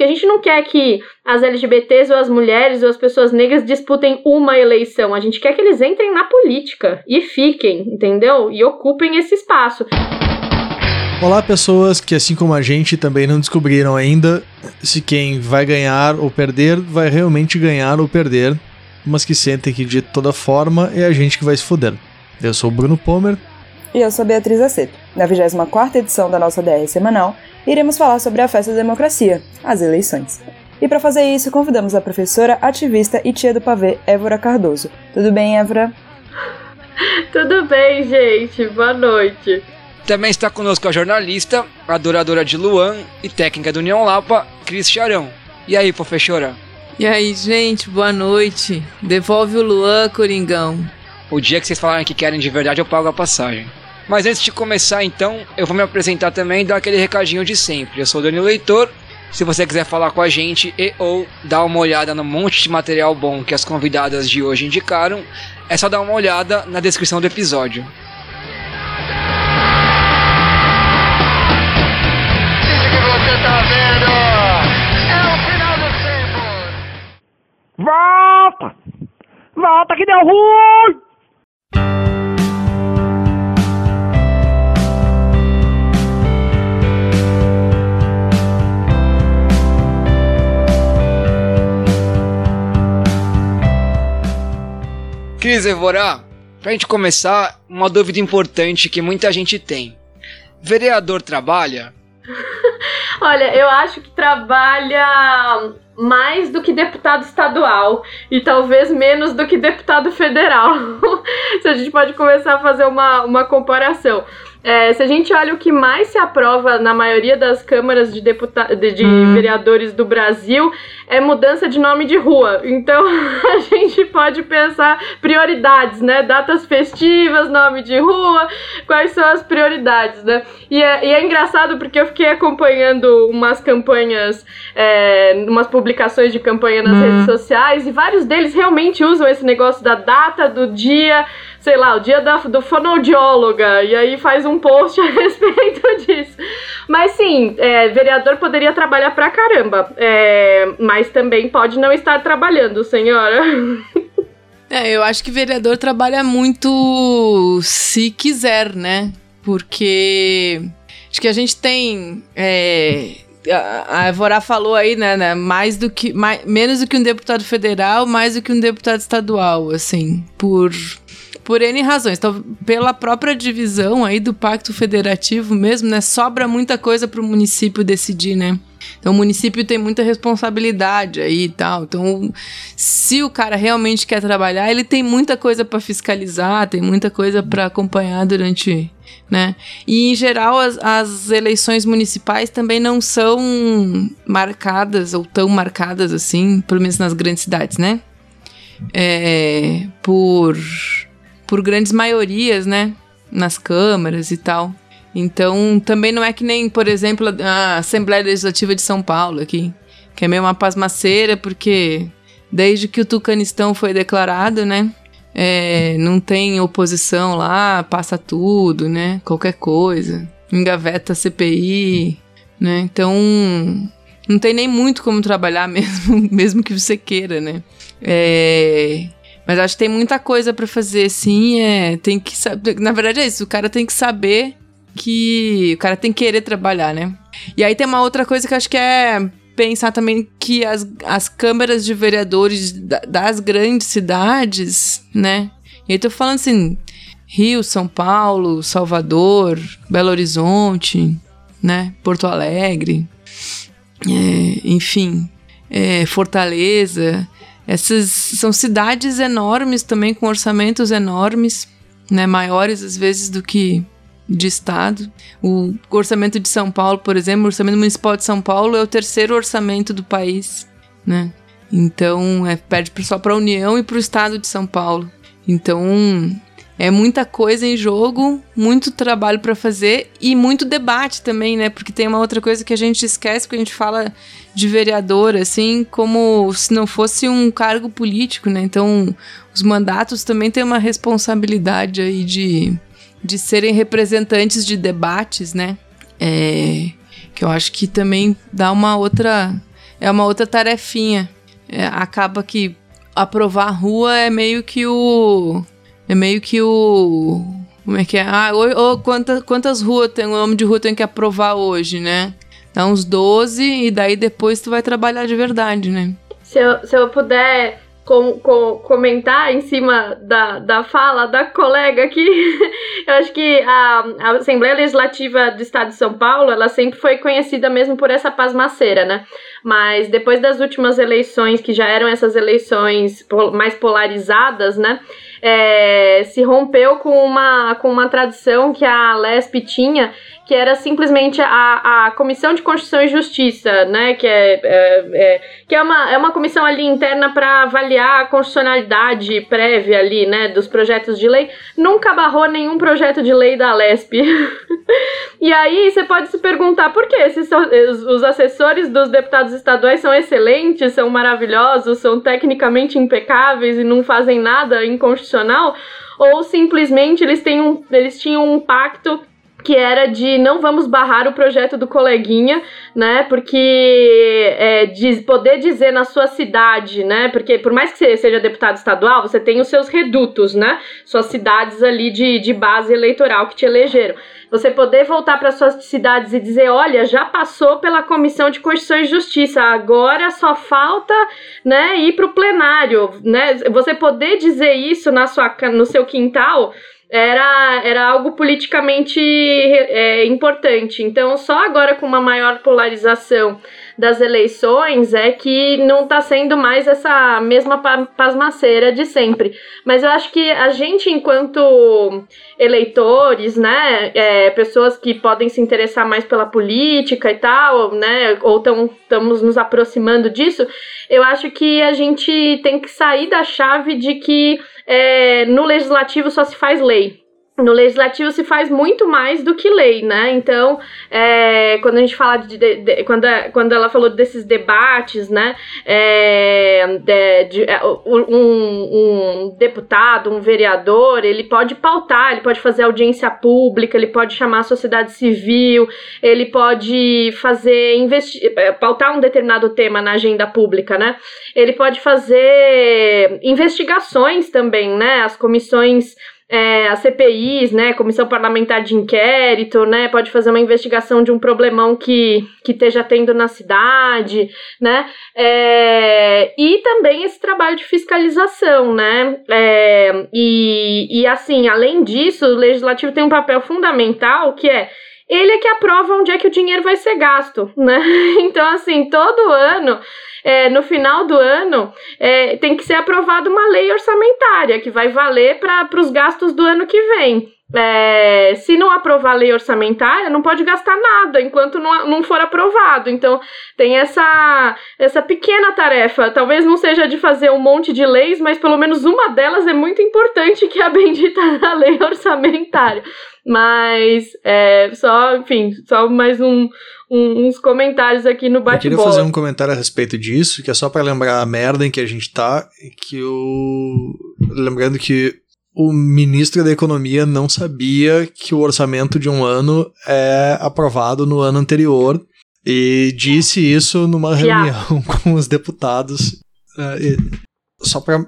Porque a gente não quer que as LGBTs ou as mulheres ou as pessoas negras disputem uma eleição. A gente quer que eles entrem na política e fiquem, entendeu? E ocupem esse espaço. Olá, pessoas que, assim como a gente, também não descobriram ainda se quem vai ganhar ou perder vai realmente ganhar ou perder, mas que sentem que de toda forma é a gente que vai se foder. Eu sou o Bruno Pomer. E eu sou Beatriz Aceto. Na 24 edição da nossa DR semanal, iremos falar sobre a festa da democracia, as eleições. E para fazer isso, convidamos a professora, ativista e tia do pavê, Évora Cardoso. Tudo bem, Évora? Tudo bem, gente. Boa noite. Também está conosco a jornalista, adoradora de Luan e técnica do União Lapa, Cris Charão. E aí, professora? E aí, gente, boa noite. Devolve o Luan, Coringão. O dia que vocês falarem que querem de verdade, eu pago a passagem. Mas antes de começar, então, eu vou me apresentar também e dar aquele recadinho de sempre. Eu sou o Danilo Leitor. Se você quiser falar com a gente e ou dar uma olhada no monte de material bom que as convidadas de hoje indicaram, é só dar uma olhada na descrição do episódio. Volta! Volta que deu ruim! Cris Evorá, pra gente começar, uma dúvida importante que muita gente tem. Vereador trabalha? Olha, eu acho que trabalha mais do que deputado estadual e talvez menos do que deputado federal. Se a gente pode começar a fazer uma, uma comparação. É, se a gente olha o que mais se aprova na maioria das câmaras de, deputa de, de hum. vereadores do Brasil é mudança de nome de rua. Então a gente pode pensar prioridades, né? Datas festivas, nome de rua, quais são as prioridades, né? E é, e é engraçado porque eu fiquei acompanhando umas campanhas, é, umas publicações de campanha nas hum. redes sociais e vários deles realmente usam esse negócio da data, do dia sei lá, o dia da, do fonoaudióloga, e aí faz um post a respeito disso. Mas sim, é, vereador poderia trabalhar pra caramba, é, mas também pode não estar trabalhando, senhora. É, eu acho que vereador trabalha muito se quiser, né? Porque acho que a gente tem. É, a Evorá falou aí, né, né, mais do que mais, menos do que um deputado federal, mais do que um deputado estadual, assim, por por N razões. Então, pela própria divisão aí do Pacto Federativo mesmo, né, sobra muita coisa para o município decidir, né? Então o município tem muita responsabilidade aí e tal. Então, se o cara realmente quer trabalhar, ele tem muita coisa para fiscalizar, tem muita coisa para acompanhar durante, né? E em geral as, as eleições municipais também não são marcadas ou tão marcadas assim, pelo menos nas grandes cidades, né? É, por por grandes maiorias, né? Nas câmaras e tal. Então, também não é que nem, por exemplo, a Assembleia Legislativa de São Paulo aqui, que é meio uma pasmaceira, porque desde que o Tucanistão foi declarado, né? É, não tem oposição lá, passa tudo, né? Qualquer coisa. Engaveta a CPI, né? Então, não tem nem muito como trabalhar mesmo, mesmo que você queira, né? É, mas acho que tem muita coisa para fazer, sim. É, tem que saber. Na verdade é isso, o cara tem que saber que. O cara tem que querer trabalhar, né? E aí tem uma outra coisa que acho que é pensar também que as, as câmaras de vereadores das grandes cidades, né? E aí tô falando assim, Rio, São Paulo, Salvador, Belo Horizonte, né? Porto Alegre, é, enfim, é, Fortaleza. Essas são cidades enormes também, com orçamentos enormes, né, maiores às vezes do que de estado. O orçamento de São Paulo, por exemplo, o orçamento municipal de São Paulo é o terceiro orçamento do país, né? Então, é, perde só para a União e para o estado de São Paulo. Então, é muita coisa em jogo, muito trabalho para fazer e muito debate também, né? Porque tem uma outra coisa que a gente esquece quando a gente fala de vereador, assim, como se não fosse um cargo político, né? Então, os mandatos também têm uma responsabilidade aí de, de serem representantes de debates, né? É, que eu acho que também dá uma outra é uma outra tarefinha. É, acaba que aprovar a rua é meio que o. É meio que o. Como é que é? Ah, ou, quantas, quantas ruas tem, o nome de rua tem que aprovar hoje, né? Dá uns 12 e daí depois tu vai trabalhar de verdade, né? Se eu, se eu puder com, com, comentar em cima da, da fala da colega aqui, eu acho que a, a, Assembleia Legislativa do Estado de São Paulo, ela sempre foi conhecida mesmo por essa pasmaceira, né? Mas depois das últimas eleições, que já eram essas eleições mais polarizadas, né? É, se rompeu com uma, com uma tradição que a LESP tinha, que era simplesmente a, a Comissão de Constituição e Justiça, né? Que é, é, é que é uma, é uma comissão ali interna para avaliar a constitucionalidade prévia ali, né? Dos projetos de lei. Nunca barrou nenhum projeto de lei da LESP. e aí você pode se perguntar por que se os, os assessores dos deputados estaduais são excelentes, são maravilhosos, são tecnicamente impecáveis e não fazem nada inconstitucional, ou simplesmente eles, têm um, eles tinham um pacto que era de não vamos barrar o projeto do coleguinha, né? Porque é, de poder dizer na sua cidade, né? Porque por mais que você seja deputado estadual, você tem os seus redutos, né? Suas cidades ali de, de base eleitoral que te elegeram. Você poder voltar para suas cidades e dizer, olha, já passou pela Comissão de Constituição e Justiça, agora só falta, né, ir para o plenário, né? Você poder dizer isso na sua, no seu quintal era, era algo politicamente é, importante. Então, só agora com uma maior polarização das eleições é que não está sendo mais essa mesma pasmaceira de sempre. Mas eu acho que a gente, enquanto eleitores, né, é, pessoas que podem se interessar mais pela política e tal, né, ou estamos nos aproximando disso, eu acho que a gente tem que sair da chave de que é, no legislativo só se faz lei no legislativo se faz muito mais do que lei, né? Então, é, quando a gente fala de, de, de, quando, quando ela falou desses debates, né? É, de, é, um, um, deputado, um vereador, ele pode pautar, ele pode fazer audiência pública, ele pode chamar a sociedade civil, ele pode fazer é, pautar um determinado tema na agenda pública, né? Ele pode fazer investigações também, né? As comissões é, as CPIs, né, Comissão Parlamentar de Inquérito, né, pode fazer uma investigação de um problemão que, que esteja tendo na cidade, né, é, e também esse trabalho de fiscalização, né, é, e, e assim, além disso, o Legislativo tem um papel fundamental que é ele é que aprova onde é que o dinheiro vai ser gasto, né? Então, assim, todo ano é, no final do ano, é, tem que ser aprovada uma lei orçamentária que vai valer para os gastos do ano que vem. É, se não aprovar a lei orçamentária, não pode gastar nada enquanto não, não for aprovado. Então, tem essa, essa pequena tarefa. Talvez não seja de fazer um monte de leis, mas pelo menos uma delas é muito importante, que é a bendita da lei orçamentária. Mas, é, só, enfim, só mais um, um, uns comentários aqui no bate-bola. Eu queria fazer um comentário a respeito disso, que é só para lembrar a merda em que a gente tá, que o... Lembrando que o ministro da Economia não sabia que o orçamento de um ano é aprovado no ano anterior e disse isso numa reunião com os deputados. Uh, só para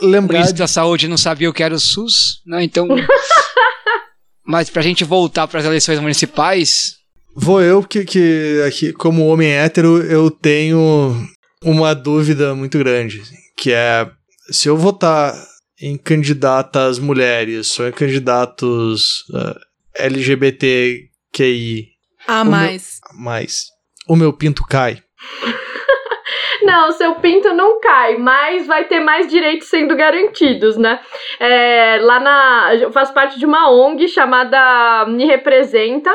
lembrar. O ministro da Saúde não sabia o que era o SUS, né? Então. Mas pra gente voltar para as eleições municipais, Vou eu, que, que aqui, como homem hétero, eu tenho uma dúvida muito grande, que é se eu votar em candidatas mulheres ou em candidatos uh, LGBTQI. A mais. Meu, mais. O meu pinto cai. Não, seu pinto não cai, mas vai ter mais direitos sendo garantidos, né? É, lá na. Eu faço parte de uma ONG chamada Me Representa,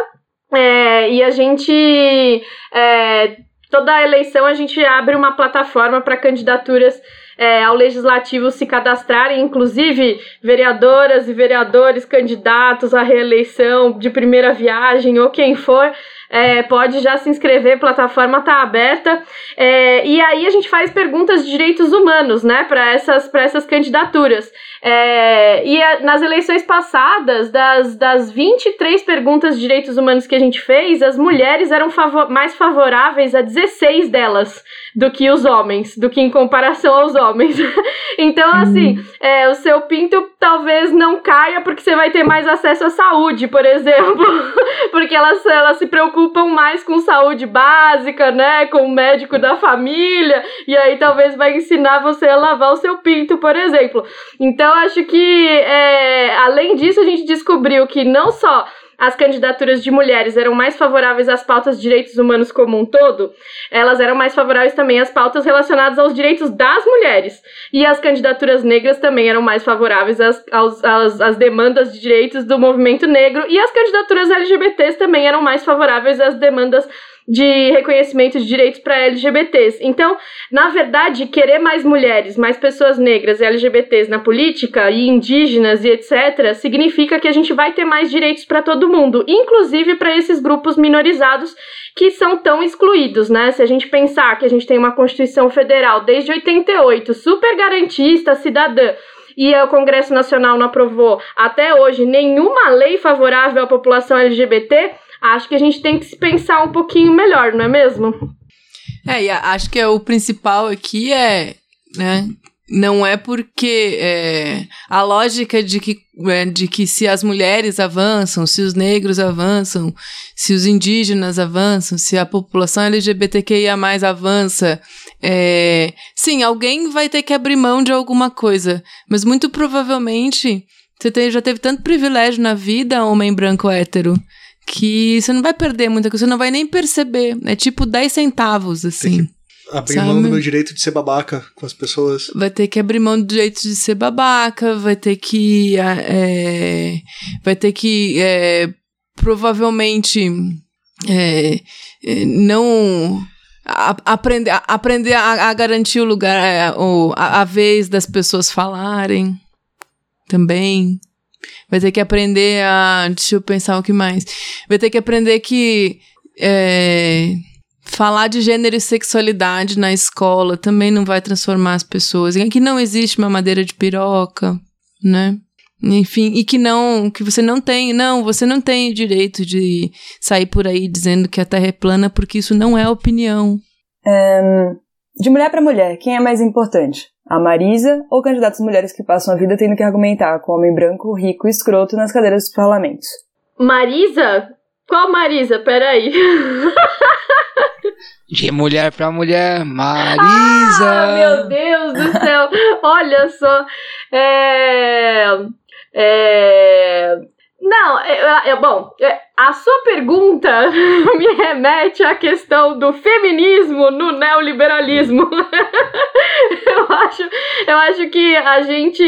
é, e a gente. É, toda a eleição a gente abre uma plataforma para candidaturas é, ao legislativo se cadastrarem, inclusive vereadoras e vereadores candidatos à reeleição de primeira viagem ou quem for é, pode já se inscrever, plataforma está aberta. É, e aí a gente faz perguntas de direitos humanos, né, para essas, essas candidaturas. É, e a, nas eleições passadas, das, das 23 perguntas de direitos humanos que a gente fez, as mulheres eram favor, mais favoráveis a 16 delas do que os homens, do que em comparação aos homens. então, assim, uhum. é, o seu pinto talvez não caia porque você vai ter mais acesso à saúde, por exemplo. porque elas, elas se preocupam mais com saúde básica, né? Com o médico da família. E aí talvez vai ensinar você a lavar o seu pinto, por exemplo. Então, acho que, é, além disso, a gente descobriu que não só as candidaturas de mulheres eram mais favoráveis às pautas de direitos humanos como um todo, elas eram mais favoráveis também às pautas relacionadas aos direitos das mulheres. E as candidaturas negras também eram mais favoráveis às, aos, às, às demandas de direitos do movimento negro. E as candidaturas LGBTs também eram mais favoráveis às demandas de reconhecimento de direitos para LGBTs. Então, na verdade, querer mais mulheres, mais pessoas negras e LGBTs na política e indígenas e etc, significa que a gente vai ter mais direitos para todo mundo, inclusive para esses grupos minorizados que são tão excluídos, né? Se a gente pensar que a gente tem uma Constituição Federal desde 88, super garantista, cidadã, e o Congresso Nacional não aprovou até hoje nenhuma lei favorável à população LGBT, acho que a gente tem que se pensar um pouquinho melhor, não é mesmo? É, e acho que é, o principal aqui é, né, não é porque é, a lógica de que, é, de que se as mulheres avançam, se os negros avançam, se os indígenas avançam, se a população LGBTQIA avança, é, sim, alguém vai ter que abrir mão de alguma coisa, mas muito provavelmente você tem, já teve tanto privilégio na vida, homem branco hétero, que você não vai perder muita coisa, você não vai nem perceber. É tipo 10 centavos, assim. Abrir sabe? mão do meu direito de ser babaca com as pessoas. Vai ter que abrir mão do direito de ser babaca, vai ter que. É, vai ter que. É, provavelmente. É, é não. A, aprender, a, aprender a, a, garantir o lugar, é, o, a, a vez das pessoas falarem também. Vai ter que aprender a. Deixa eu pensar o que mais. Vai ter que aprender que. É, falar de gênero e sexualidade na escola também não vai transformar as pessoas. E que não existe uma madeira de piroca, né? Enfim, e que não, que você não tem, não, você não tem o direito de sair por aí dizendo que a Terra é plana, porque isso não é opinião. Um, de mulher para mulher, quem é mais importante? A Marisa ou candidatas mulheres que passam a vida tendo que argumentar com homem branco, rico e escroto nas cadeiras dos parlamentos? Marisa? Qual Marisa? Peraí. De mulher pra mulher, Marisa! Ah, meu Deus do céu! Olha só. É. É. Não, é, é bom. É, a sua pergunta me remete à questão do feminismo no neoliberalismo. eu, acho, eu acho que a gente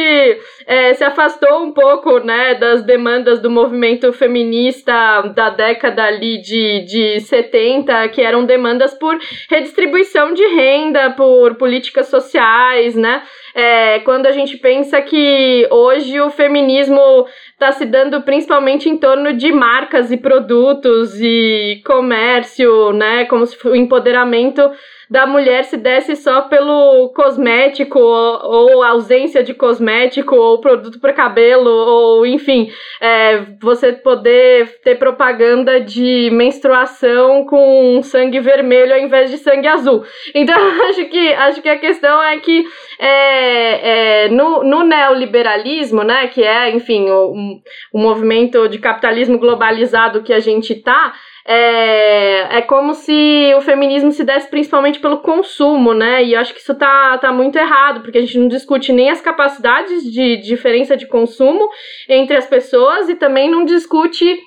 é, se afastou um pouco né, das demandas do movimento feminista da década ali de, de 70, que eram demandas por redistribuição de renda, por políticas sociais, né? É, quando a gente pensa que hoje o feminismo está se dando principalmente em torno de marcas e produtos e comércio, né? Como se o empoderamento da mulher se desse só pelo cosmético ou, ou ausência de cosmético ou produto para cabelo ou enfim, é, você poder ter propaganda de menstruação com sangue vermelho ao invés de sangue azul. Então acho que acho que a questão é que é, é, no, no neoliberalismo, né, que é enfim o, o movimento de capitalismo globalizado que a gente tá é, é como se o feminismo se desse principalmente pelo consumo, né? E acho que isso tá, tá muito errado, porque a gente não discute nem as capacidades de diferença de consumo entre as pessoas e também não discute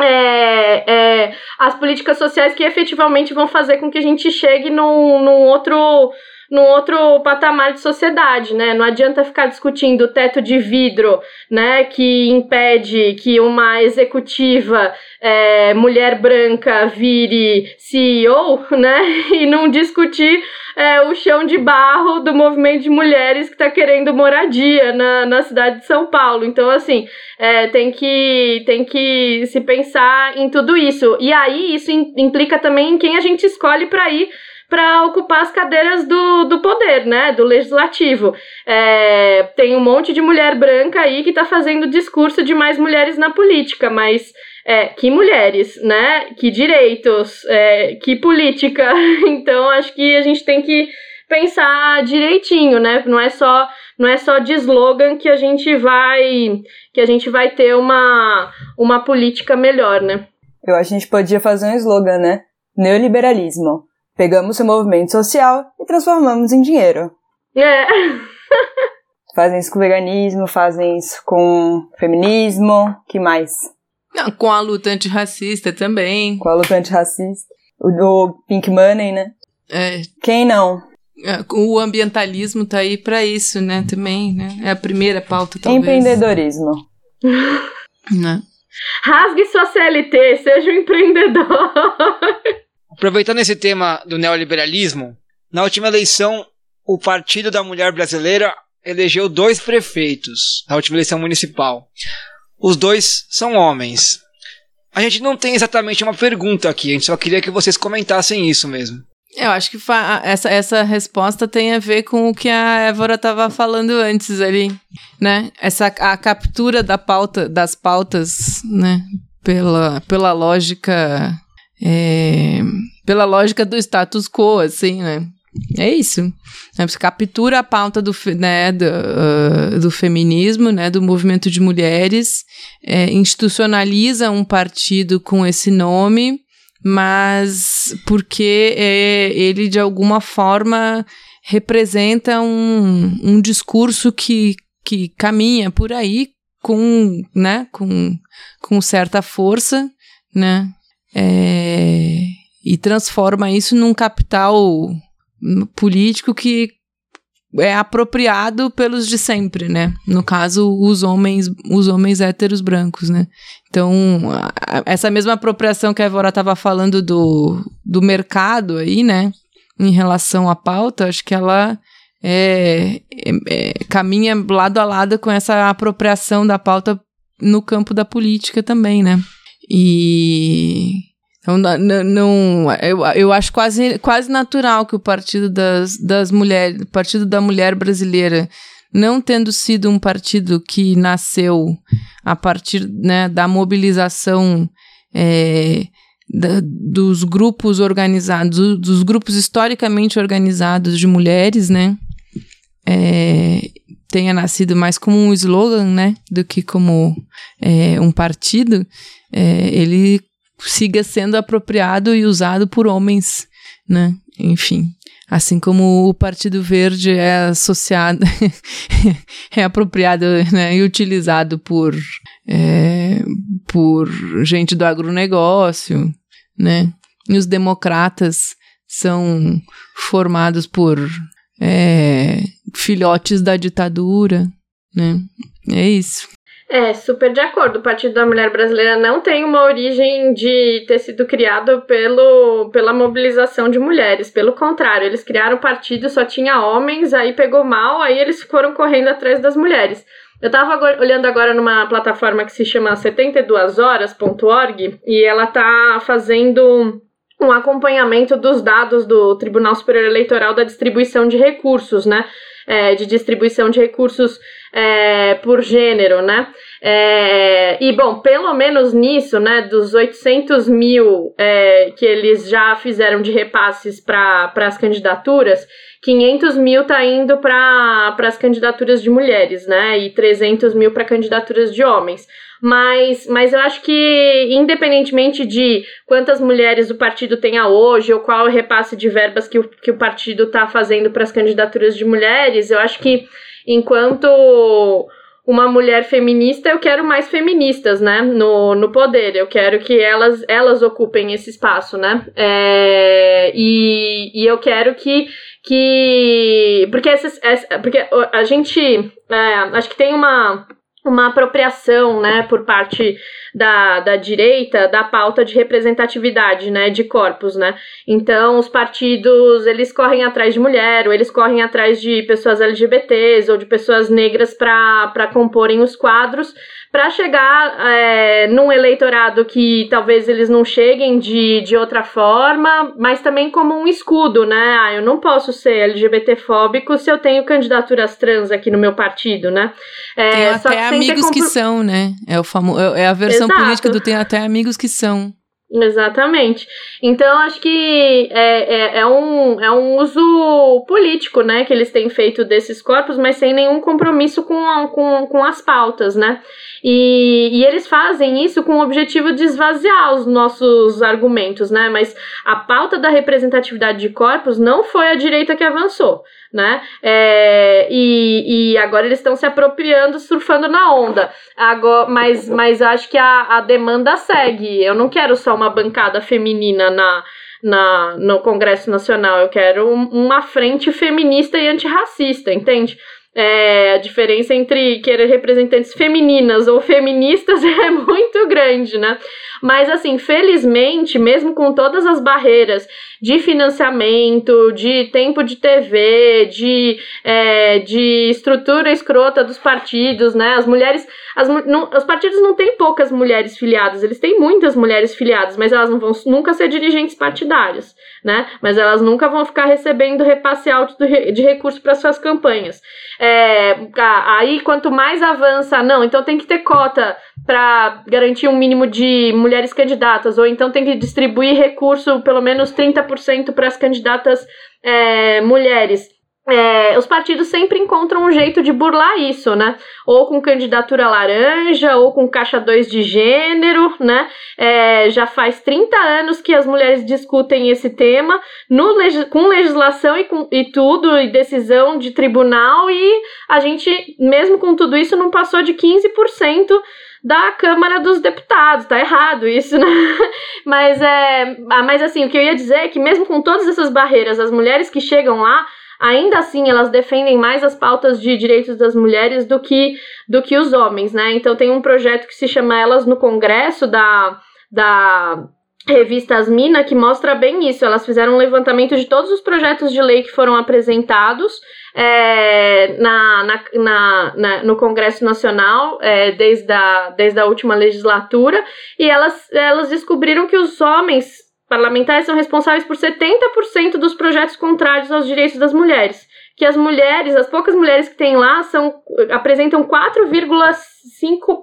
é, é, as políticas sociais que efetivamente vão fazer com que a gente chegue num, num outro num outro patamar de sociedade, né? Não adianta ficar discutindo o teto de vidro, né, que impede que uma executiva é, mulher branca vire CEO, né, e não discutir é, o chão de barro do movimento de mulheres que está querendo moradia na, na cidade de São Paulo. Então, assim, é, tem, que, tem que se pensar em tudo isso. E aí, isso implica também em quem a gente escolhe para ir para ocupar as cadeiras do, do poder, né? Do legislativo. É, tem um monte de mulher branca aí que está fazendo discurso de mais mulheres na política, mas é, que mulheres, né? Que direitos, é, que política. Então, acho que a gente tem que pensar direitinho, né? Não é só não é só de slogan que a gente vai que a gente vai ter uma uma política melhor, né? Eu acho que a gente podia fazer um slogan, né? Neoliberalismo. Pegamos o movimento social e transformamos em dinheiro. É. fazem isso com veganismo, fazem isso com feminismo, que mais? Não, com a luta antirracista também. Com a luta antirracista. O, o Pink Money, né? É. Quem não? É, o ambientalismo tá aí para isso, né? Também, né? É a primeira pauta, talvez. Empreendedorismo. né? Rasgue sua CLT, seja um empreendedor. Aproveitando esse tema do neoliberalismo, na última eleição, o Partido da Mulher Brasileira elegeu dois prefeitos na última eleição municipal. Os dois são homens. A gente não tem exatamente uma pergunta aqui, a gente só queria que vocês comentassem isso mesmo. Eu acho que essa, essa resposta tem a ver com o que a Évora estava falando antes ali, né? Essa a captura da pauta, das pautas, né? Pela, pela lógica é, pela lógica do status quo, assim, né? É isso. Né? Você captura a pauta do, né, do, uh, do feminismo, né, do movimento de mulheres, é, institucionaliza um partido com esse nome, mas porque é, ele, de alguma forma, representa um, um discurso que, que caminha por aí com, né, com, com certa força, né, é, e transforma isso num capital político que é apropriado pelos de sempre, né? No caso, os homens, os homens héteros brancos, né? Então, essa mesma apropriação que a Evora estava falando do, do mercado aí, né? Em relação à pauta, acho que ela é, é, é, caminha lado a lado com essa apropriação da pauta no campo da política também, né? E então, não, não, eu, eu acho quase, quase natural que o Partido das, das Mulheres, Partido da Mulher Brasileira, não tendo sido um partido que nasceu a partir né, da mobilização é, da, dos grupos organizados, dos grupos historicamente organizados de mulheres, né? É, tenha nascido mais como um slogan, né, do que como é, um partido, é, ele siga sendo apropriado e usado por homens, né? Enfim, assim como o Partido Verde é associado, é apropriado né, e utilizado por, é, por gente do agronegócio, né? E os democratas são formados por é, filhotes da ditadura, né? É isso. É, super de acordo. O Partido da Mulher Brasileira não tem uma origem de ter sido criado pelo, pela mobilização de mulheres. Pelo contrário, eles criaram o partido, só tinha homens, aí pegou mal, aí eles foram correndo atrás das mulheres. Eu tava olhando agora numa plataforma que se chama 72horas.org e ela tá fazendo um acompanhamento dos dados do Tribunal Superior Eleitoral da distribuição de recursos, né? É, de distribuição de recursos é, por gênero, né? É, e, bom, pelo menos nisso, né, dos 800 mil é, que eles já fizeram de repasses para as candidaturas, 500 mil tá indo para as candidaturas de mulheres, né, e 300 mil para candidaturas de homens. Mas, mas eu acho que, independentemente de quantas mulheres o partido tenha hoje, ou qual o repasse de verbas que o, que o partido está fazendo para as candidaturas de mulheres, eu acho que enquanto uma mulher feminista, eu quero mais feministas, né, no, no poder. Eu quero que elas, elas ocupem esse espaço, né, é, e, e eu quero que, que. Porque, esses, essa, porque a gente. É, acho que tem uma uma apropriação, né, por parte da, da direita da pauta de representatividade, né, de corpos, né. Então, os partidos, eles correm atrás de mulher, ou eles correm atrás de pessoas LGBTs ou de pessoas negras para comporem os quadros, para chegar é, num eleitorado que talvez eles não cheguem de, de outra forma, mas também como um escudo, né? Ah, eu não posso ser LGBTfóbico se eu tenho candidaturas trans aqui no meu partido, né? É, tem até que amigos compro... que são, né? É, o famo... é a versão Exato. política do tem até amigos que são. Exatamente. Então, acho que é, é, é, um, é um uso político, né, que eles têm feito desses corpos, mas sem nenhum compromisso com, a, com, com as pautas, né. E, e eles fazem isso com o objetivo de esvaziar os nossos argumentos, né, mas a pauta da representatividade de corpos não foi a direita que avançou né? É, e, e agora eles estão se apropriando, surfando na onda. Agora, mas, mas acho que a, a demanda segue. Eu não quero só uma bancada feminina na, na, no Congresso Nacional. Eu quero um, uma frente feminista e antirracista, entende? É, a diferença entre querer representantes femininas ou feministas é muito grande, né? Mas, assim, felizmente, mesmo com todas as barreiras de financiamento, de tempo de TV, de, é, de estrutura escrota dos partidos, né? As mulheres. As, não, os partidos não têm poucas mulheres filiadas, eles têm muitas mulheres filiadas, mas elas não vão nunca ser dirigentes partidários, né? Mas elas nunca vão ficar recebendo repasse alto de recurso para suas campanhas. É, aí, quanto mais avança, não, então tem que ter cota para garantir um mínimo de mulheres candidatas, ou então tem que distribuir recurso, pelo menos 30% para as candidatas é, mulheres. É, os partidos sempre encontram um jeito de burlar isso, né? Ou com candidatura laranja, ou com caixa 2 de gênero, né? É, já faz 30 anos que as mulheres discutem esse tema no, com legislação e, com, e tudo, e decisão de tribunal, e a gente, mesmo com tudo isso, não passou de 15% da Câmara dos Deputados. Tá errado isso, né? Mas, é, ah, mas assim, o que eu ia dizer é que mesmo com todas essas barreiras, as mulheres que chegam lá, ainda assim elas defendem mais as pautas de direitos das mulheres do que, do que os homens, né? Então tem um projeto que se chama Elas no Congresso da, da revista Asmina que mostra bem isso. Elas fizeram um levantamento de todos os projetos de lei que foram apresentados é, na, na, na, na, no Congresso Nacional é, desde, a, desde a última legislatura e elas, elas descobriram que os homens parlamentares são responsáveis por 70% dos projetos contrários aos direitos das mulheres. Que as mulheres, as poucas mulheres que tem lá, são, apresentam 4,5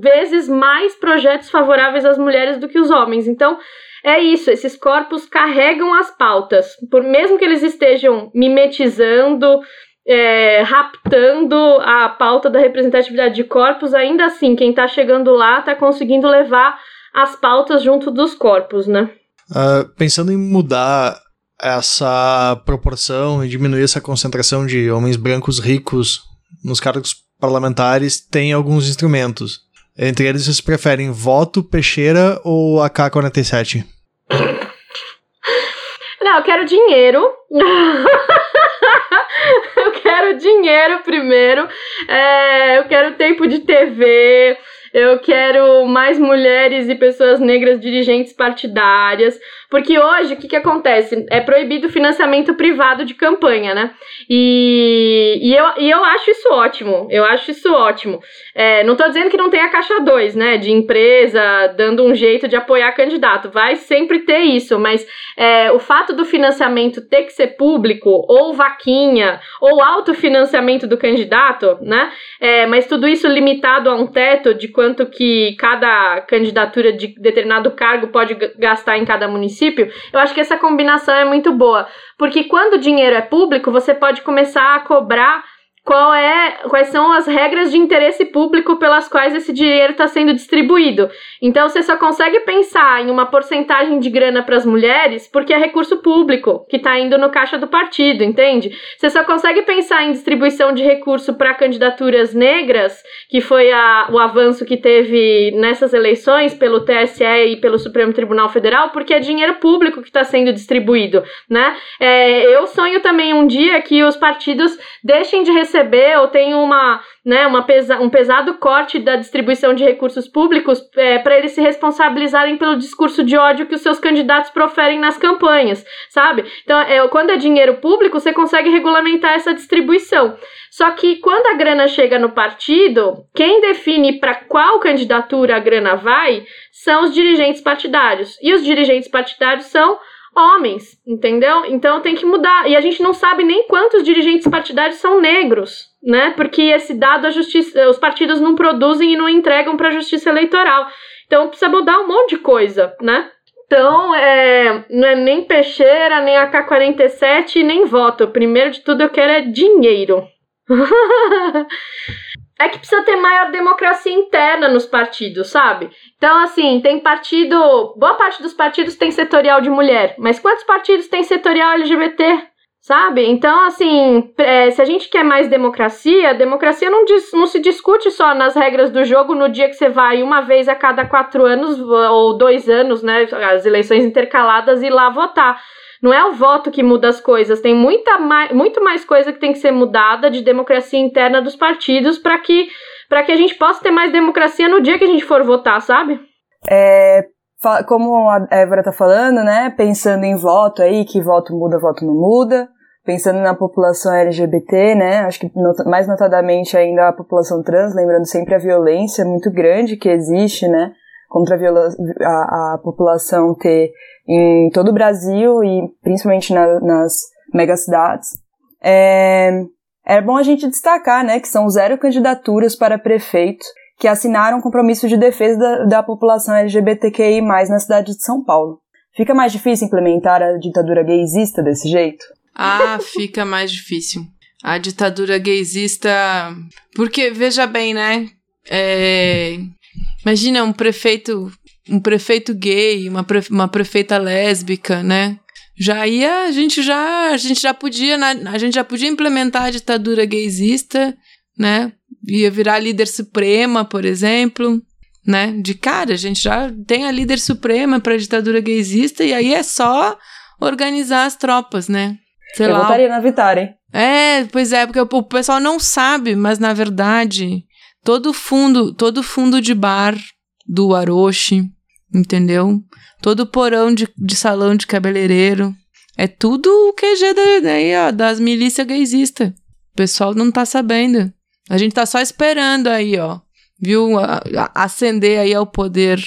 vezes mais projetos favoráveis às mulheres do que os homens. Então, é isso, esses corpos carregam as pautas, por mesmo que eles estejam mimetizando, é, raptando a pauta da representatividade de corpos, ainda assim, quem está chegando lá está conseguindo levar as pautas junto dos corpos, né? Uh, pensando em mudar essa proporção e diminuir essa concentração de homens brancos ricos nos cargos parlamentares, tem alguns instrumentos. Entre eles, vocês preferem voto, peixeira ou AK-47? Não, eu quero dinheiro. eu quero dinheiro primeiro. É, eu quero tempo de TV. Eu quero mais mulheres e pessoas negras dirigentes partidárias. Porque hoje, o que, que acontece? É proibido o financiamento privado de campanha, né? E, e, eu, e eu acho isso ótimo. Eu acho isso ótimo. É, não estou dizendo que não tenha caixa 2, né? De empresa dando um jeito de apoiar candidato. Vai sempre ter isso, mas é, o fato do financiamento ter que ser público, ou vaquinha, ou autofinanciamento do candidato, né? É, mas tudo isso limitado a um teto de quanto que cada candidatura de determinado cargo pode gastar em cada município, eu acho que essa combinação é muito boa. Porque quando o dinheiro é público, você pode começar a cobrar qual é, quais são as regras de interesse público pelas quais esse dinheiro está sendo distribuído. Então você só consegue pensar em uma porcentagem de grana para as mulheres porque é recurso público que está indo no caixa do partido, entende? Você só consegue pensar em distribuição de recurso para candidaturas negras, que foi a, o avanço que teve nessas eleições pelo TSE e pelo Supremo Tribunal Federal, porque é dinheiro público que está sendo distribuído, né? É, eu sonho também um dia que os partidos deixem de receber ou tenham uma, né, uma pesa um pesado corte da distribuição de recursos públicos é, para eles se responsabilizarem pelo discurso de ódio que os seus candidatos proferem nas campanhas, sabe? Então, é, quando é dinheiro público, você consegue regulamentar essa distribuição. Só que quando a grana chega no partido, quem define para qual candidatura a grana vai são os dirigentes partidários. E os dirigentes partidários são homens, entendeu? Então tem que mudar. E a gente não sabe nem quantos dirigentes partidários são negros, né? Porque esse dado a justiça, os partidos não produzem e não entregam para a justiça eleitoral. Então precisa mudar um monte de coisa, né? Então, é, não é nem peixeira, nem AK-47, nem voto. Primeiro de tudo, eu quero é dinheiro. é que precisa ter maior democracia interna nos partidos, sabe? Então, assim, tem partido. Boa parte dos partidos tem setorial de mulher, mas quantos partidos tem setorial LGBT? Sabe? Então, assim, é, se a gente quer mais democracia, democracia não, diz, não se discute só nas regras do jogo no dia que você vai uma vez a cada quatro anos ou dois anos, né? As eleições intercaladas e lá votar. Não é o voto que muda as coisas, tem muita mais, muito mais coisa que tem que ser mudada de democracia interna dos partidos para que, que a gente possa ter mais democracia no dia que a gente for votar, sabe? É, como a Évora tá falando, né, pensando em voto aí, que voto muda, voto não muda, pensando na população LGBT, né, acho que mais notadamente ainda a população trans, lembrando sempre a violência muito grande que existe, né, contra a, a, a população ter em todo o Brasil e principalmente na, nas megacidades. É, é bom a gente destacar, né, que são zero candidaturas para prefeito que assinaram compromisso de defesa da, da população LGBTQI+, na cidade de São Paulo. Fica mais difícil implementar a ditadura gaysista desse jeito? Ah, fica mais difícil. A ditadura gaysista... Porque, veja bem, né, é... Imagina um prefeito um prefeito gay, uma, pre, uma prefeita lésbica, né? Já ia, a gente já, a gente já podia, a gente já podia implementar a ditadura gaysista, né? Ia virar líder suprema, por exemplo, né? De cara, a gente já tem a líder suprema para a ditadura gaysista e aí é só organizar as tropas, né? Sei Eu lá. votaria na Vitari. É, pois é, porque o pessoal não sabe, mas na verdade, todo fundo, todo fundo de bar do Aroshi, entendeu? Todo porão de, de salão de cabeleireiro. É tudo o QG daí, ó, das milícias gaysistas. O pessoal não tá sabendo. A gente tá só esperando aí, ó. Viu? A, a, acender aí ao poder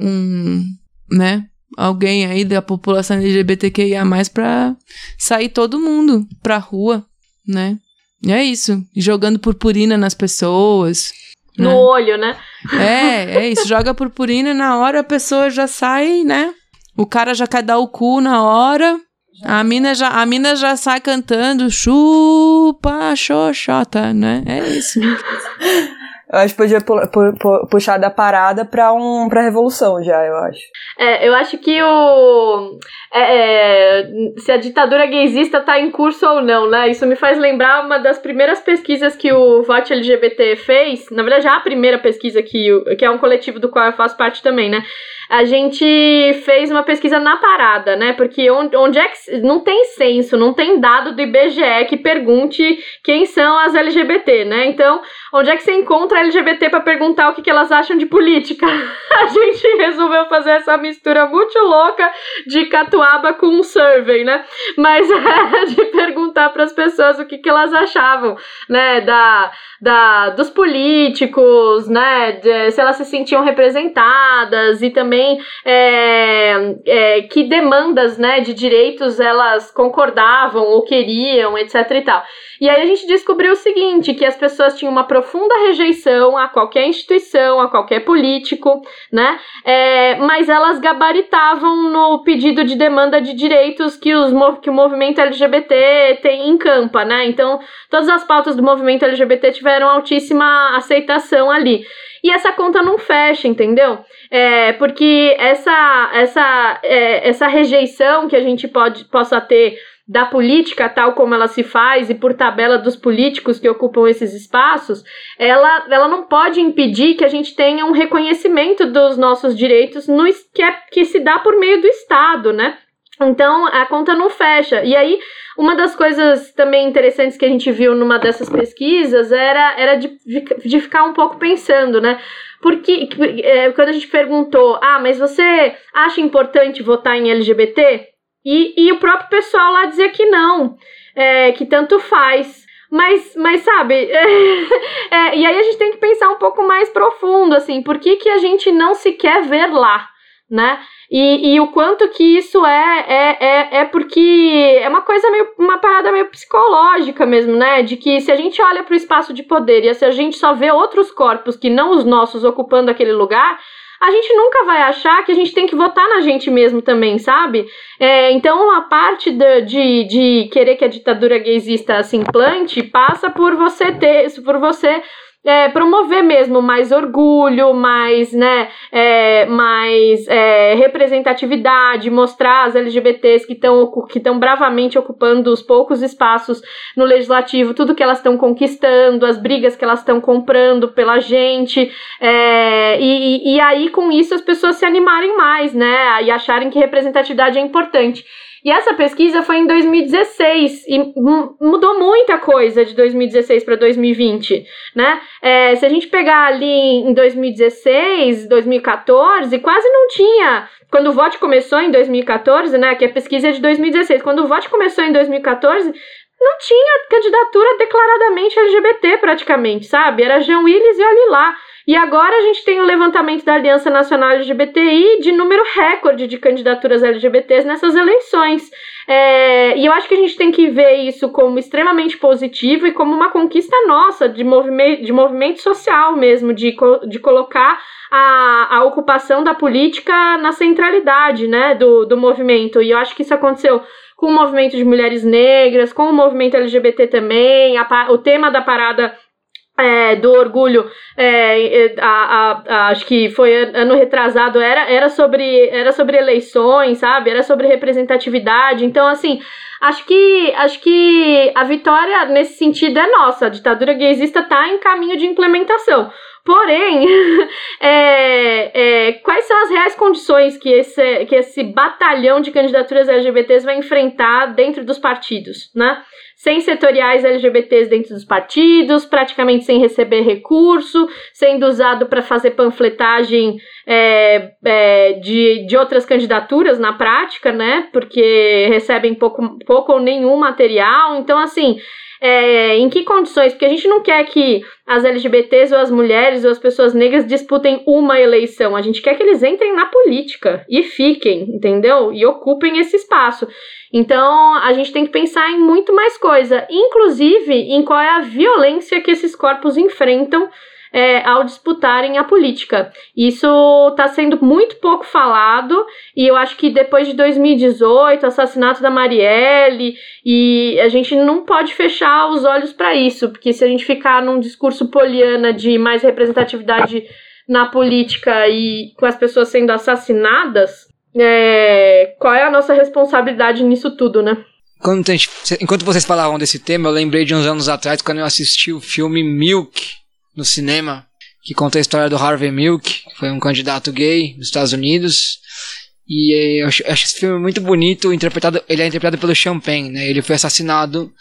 um, né? Alguém aí da população LGBTQIA+, pra sair todo mundo pra rua, né? É isso. Jogando purpurina nas pessoas. No né? olho, né? É, é isso. Joga purpurina na hora a pessoa já sai, né? O cara já quer dar o cu na hora. A mina já, a mina já sai cantando chupa xoxota, né? É isso. Eu acho que podia pu pu puxar da parada pra, um, pra revolução já, eu acho. É, eu acho que o. É, é, se a ditadura gaysista tá em curso ou não, né? Isso me faz lembrar uma das primeiras pesquisas que o Vote LGBT fez. Na verdade, já a primeira pesquisa que, que é um coletivo do qual eu faço parte também, né? A gente fez uma pesquisa na parada, né? Porque onde, onde é que. Não tem censo, não tem dado do IBGE que pergunte quem são as LGBT, né? Então, onde é que você encontra LGBT para perguntar o que, que elas acham de política? a gente resolveu fazer essa mistura muito louca de catuaba com um survey, né? Mas é de perguntar para as pessoas o que, que elas achavam, né? Da, da, dos políticos, né? De, se elas se sentiam representadas e também também é, é, que demandas né, de direitos elas concordavam ou queriam, etc e tal. E aí a gente descobriu o seguinte, que as pessoas tinham uma profunda rejeição a qualquer instituição, a qualquer político, né? É, mas elas gabaritavam no pedido de demanda de direitos que, os, que o movimento LGBT tem em campo, ocupa, né? Então, todas as pautas do movimento LGBT tiveram altíssima aceitação ali. E essa conta não fecha, entendeu? É, porque essa, essa, é, essa rejeição que a gente pode, possa ter da política tal como ela se faz e por tabela dos políticos que ocupam esses espaços, ela, ela não pode impedir que a gente tenha um reconhecimento dos nossos direitos no, que, é, que se dá por meio do Estado, né? Então a conta não fecha. E aí, uma das coisas também interessantes que a gente viu numa dessas pesquisas era, era de, de ficar um pouco pensando, né? Porque é, quando a gente perguntou, ah, mas você acha importante votar em LGBT? E, e o próprio pessoal lá dizia que não, é, que tanto faz. Mas, mas sabe, é, e aí a gente tem que pensar um pouco mais profundo, assim, por que, que a gente não se quer ver lá, né? E, e o quanto que isso é, é, é, é porque é uma coisa meio, uma parada meio psicológica mesmo, né? De que se a gente olha para o espaço de poder e se a gente só vê outros corpos que não os nossos ocupando aquele lugar, a gente nunca vai achar que a gente tem que votar na gente mesmo também, sabe? É, então, a parte de, de, de querer que a ditadura gaysista se implante passa por você ter, por você é, promover mesmo mais orgulho, mais, né, é, mais é, representatividade, mostrar as LGBTs que estão que bravamente ocupando os poucos espaços no legislativo, tudo que elas estão conquistando, as brigas que elas estão comprando pela gente, é, e, e aí com isso as pessoas se animarem mais, né, e acharem que representatividade é importante. E essa pesquisa foi em 2016 e mudou muita coisa de 2016 para 2020, né? É, se a gente pegar ali em 2016, 2014, quase não tinha. Quando o voto começou em 2014, né? Que a pesquisa é de 2016. Quando o voto começou em 2014, não tinha candidatura declaradamente LGBT praticamente, sabe? Era Jean Willis e olhe lá. E agora a gente tem o levantamento da Aliança Nacional LGBTI de número recorde de candidaturas LGBTs nessas eleições. É, e eu acho que a gente tem que ver isso como extremamente positivo e como uma conquista nossa de, movimento, de movimento social mesmo, de, de colocar a, a ocupação da política na centralidade né, do, do movimento. E eu acho que isso aconteceu com o movimento de mulheres negras, com o movimento LGBT também. A, o tema da parada é, do orgulho, é, a, a, a, acho que foi ano retrasado, era, era, sobre, era sobre eleições, sabe? Era sobre representatividade. Então, assim, acho que, acho que a vitória nesse sentido é nossa. A ditadura gaysista está em caminho de implementação. Porém, é, é, quais são as reais condições que esse, que esse batalhão de candidaturas LGBTs vai enfrentar dentro dos partidos, né? sem setoriais LGBTs dentro dos partidos, praticamente sem receber recurso, sendo usado para fazer panfletagem é, é, de, de outras candidaturas na prática, né? Porque recebem pouco, pouco ou nenhum material. Então, assim, é, em que condições? Porque a gente não quer que as LGBTs ou as mulheres ou as pessoas negras disputem uma eleição. A gente quer que eles entrem na política e fiquem, entendeu? E ocupem esse espaço. Então, a gente tem que pensar em muito mais coisa, inclusive em qual é a violência que esses corpos enfrentam é, ao disputarem a política. Isso está sendo muito pouco falado e eu acho que depois de 2018, assassinato da Marielle, e a gente não pode fechar os olhos para isso, porque se a gente ficar num discurso poliana de mais representatividade na política e com as pessoas sendo assassinadas, é, qual é a nossa responsabilidade nisso tudo, né? Enquanto vocês falavam desse tema, eu lembrei de uns anos atrás quando eu assisti o filme Milk, no cinema, que conta a história do Harvey Milk, que foi um candidato gay nos Estados Unidos. E eu acho, eu acho esse filme muito bonito, interpretado, ele é interpretado pelo Champagne, né? Ele foi assassinado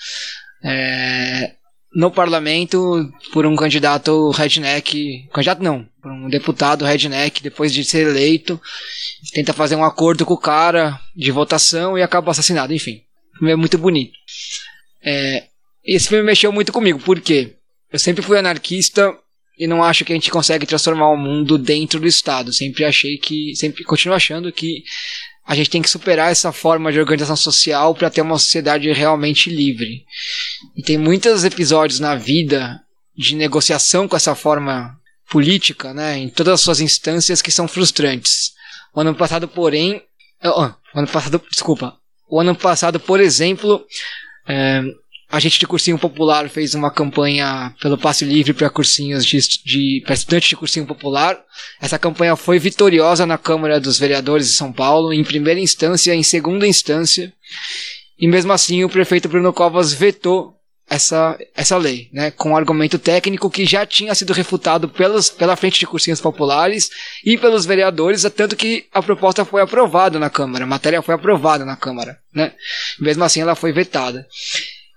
é, no parlamento por um candidato redneck, candidato não, por um deputado redneck, depois de ser eleito, tenta fazer um acordo com o cara de votação e acaba assassinado, enfim. É muito bonito. É, esse filme mexeu muito comigo, por quê? Eu sempre fui anarquista e não acho que a gente consegue transformar o mundo dentro do Estado. Sempre achei que, sempre continuo achando que a gente tem que superar essa forma de organização social para ter uma sociedade realmente livre. E tem muitos episódios na vida de negociação com essa forma política, né, em todas as suas instâncias que são frustrantes. O ano passado, porém, oh, ano passado, desculpa, o ano passado, por exemplo, é, a gente de cursinho popular fez uma campanha pelo passe livre para cursinhos de, de estudantes de cursinho popular. Essa campanha foi vitoriosa na Câmara dos Vereadores de São Paulo, em primeira instância, em segunda instância. E mesmo assim, o prefeito Bruno Covas vetou essa, essa lei, né, com um argumento técnico que já tinha sido refutado pelos, pela frente de cursinhos populares e pelos vereadores, tanto que a proposta foi aprovada na Câmara, a matéria foi aprovada na Câmara, né, mesmo assim ela foi vetada.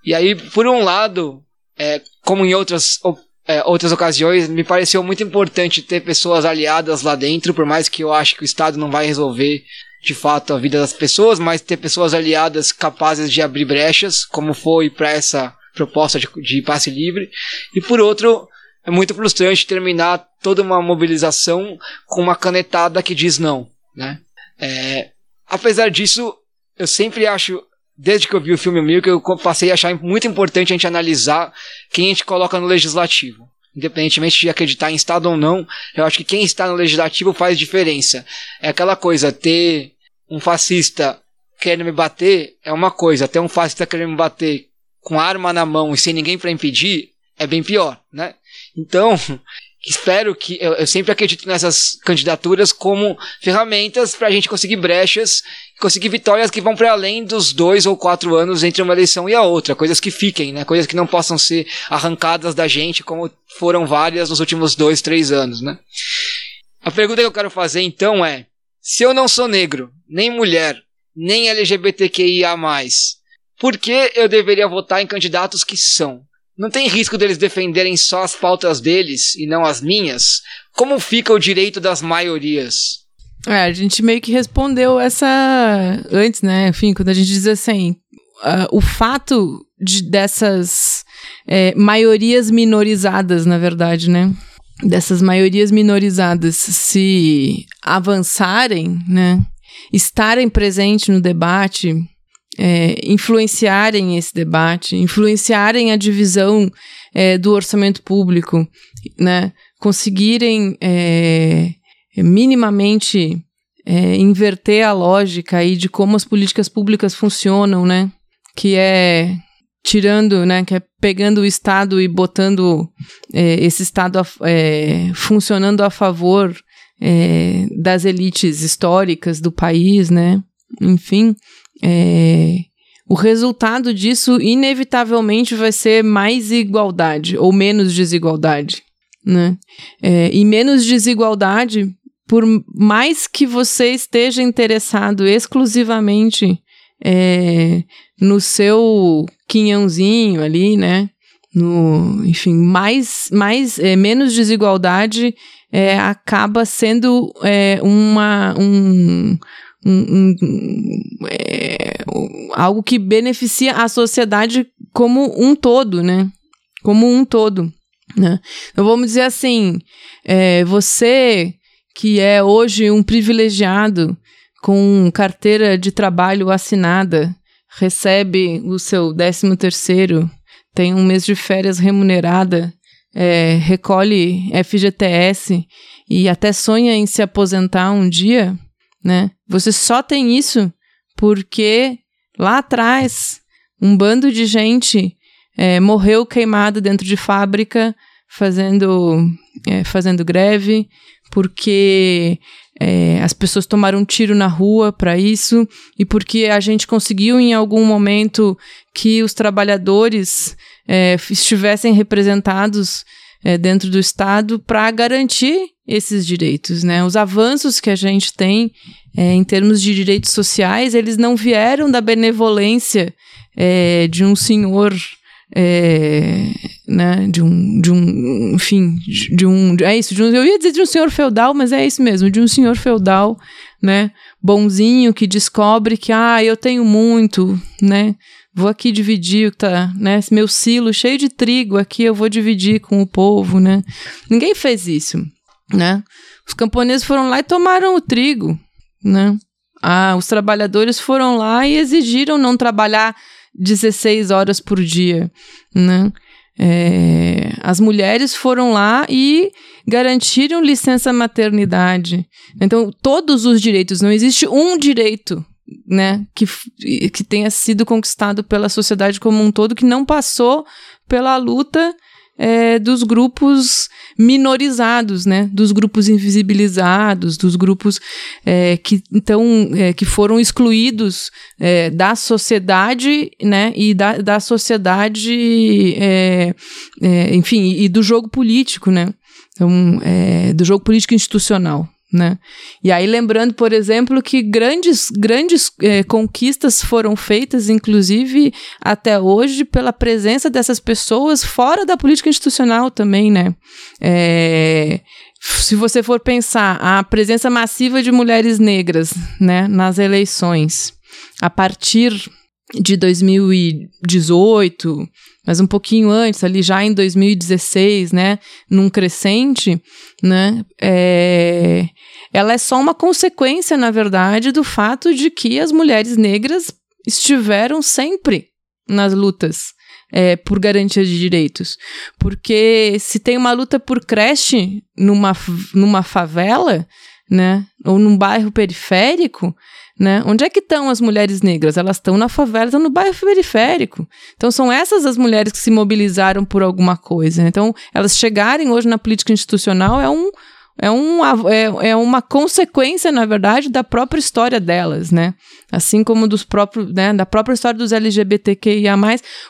E aí, por um lado, é, como em outras, é, outras ocasiões, me pareceu muito importante ter pessoas aliadas lá dentro, por mais que eu acho que o Estado não vai resolver de fato a vida das pessoas, mas ter pessoas aliadas capazes de abrir brechas, como foi para essa proposta de, de passe livre. E por outro, é muito frustrante terminar toda uma mobilização com uma canetada que diz não, né? É, apesar disso, eu sempre acho desde que eu vi o filme Milk, eu passei a achar muito importante a gente analisar quem a gente coloca no legislativo. Independentemente de acreditar em Estado ou não, eu acho que quem está no legislativo faz diferença. É aquela coisa, ter um fascista querendo me bater é uma coisa, ter um fascista querendo me bater com arma na mão e sem ninguém para impedir é bem pior, né? Então, espero que eu, eu, sempre acredito nessas candidaturas como ferramentas para a gente conseguir brechas, conseguir vitórias que vão para além dos dois ou quatro anos entre uma eleição e a outra, coisas que fiquem, né? Coisas que não possam ser arrancadas da gente como foram várias nos últimos dois, três anos, né? A pergunta que eu quero fazer então é: se eu não sou negro, nem mulher, nem LGBTQIA+, por que eu deveria votar em candidatos que são? Não tem risco deles defenderem só as pautas deles e não as minhas? Como fica o direito das maiorias? É, a gente meio que respondeu essa antes, né? Enfim, quando a gente diz assim, uh, o fato de, dessas é, maiorias minorizadas, na verdade, né? Dessas maiorias minorizadas se avançarem, né? Estarem presentes no debate, é, influenciarem esse debate, influenciarem a divisão é, do orçamento público, né? conseguirem é, minimamente é, inverter a lógica aí de como as políticas públicas funcionam, né? que é tirando, né, que é pegando o Estado e botando é, esse Estado a, é, funcionando a favor das elites históricas do país, né? Enfim, é, o resultado disso, inevitavelmente, vai ser mais igualdade ou menos desigualdade. Né? É, e menos desigualdade, por mais que você esteja interessado exclusivamente é, no seu quinhãozinho ali, né? No, enfim, mais, mais é, menos desigualdade é, acaba sendo é, uma, um, um, um, é, algo que beneficia a sociedade como um todo, né? Como um todo, né? Então vamos dizer assim, é, você que é hoje um privilegiado com carteira de trabalho assinada, recebe o seu décimo terceiro, tem um mês de férias remunerada, é, recolhe FGTS e até sonha em se aposentar um dia, né? Você só tem isso porque lá atrás um bando de gente é, morreu queimado dentro de fábrica fazendo, é, fazendo greve, porque é, as pessoas tomaram um tiro na rua para isso e porque a gente conseguiu em algum momento que os trabalhadores é, estivessem representados é, dentro do Estado para garantir esses direitos, né? Os avanços que a gente tem é, em termos de direitos sociais, eles não vieram da benevolência é, de um senhor, é, né? De um, de um, enfim, de um, é isso. De um, eu ia dizer de um senhor feudal, mas é isso mesmo, de um senhor feudal, né? Bonzinho que descobre que, ah, eu tenho muito, né? vou aqui dividir, tá, né, meu silo cheio de trigo aqui, eu vou dividir com o povo, né? Ninguém fez isso, né? Os camponeses foram lá e tomaram o trigo, né? Ah, os trabalhadores foram lá e exigiram não trabalhar 16 horas por dia, né? É, as mulheres foram lá e garantiram licença maternidade. Então, todos os direitos, não existe um direito né, que, que tenha sido conquistado pela sociedade como um todo, que não passou pela luta é, dos grupos minorizados, né? Dos grupos invisibilizados, dos grupos é, que então é, que foram excluídos é, da sociedade, né? E da, da sociedade, é, é, enfim, e do jogo político, né? Então, do jogo político institucional. Né? E aí, lembrando, por exemplo, que grandes, grandes é, conquistas foram feitas, inclusive até hoje, pela presença dessas pessoas fora da política institucional também, né? É, se você for pensar a presença massiva de mulheres negras né, nas eleições a partir de 2018, mas um pouquinho antes, ali já em 2016, né, num crescente, né, é, ela é só uma consequência, na verdade, do fato de que as mulheres negras estiveram sempre nas lutas é, por garantia de direitos. Porque se tem uma luta por creche numa, numa favela, né, ou num bairro periférico, né? Onde é que estão as mulheres negras? Elas estão na favela, estão no bairro periférico. Então são essas as mulheres que se mobilizaram por alguma coisa. Então elas chegarem hoje na política institucional é um é, um, é, é uma consequência, na verdade, da própria história delas, né? Assim como dos próprios, né, da própria história dos LGBTQIA+,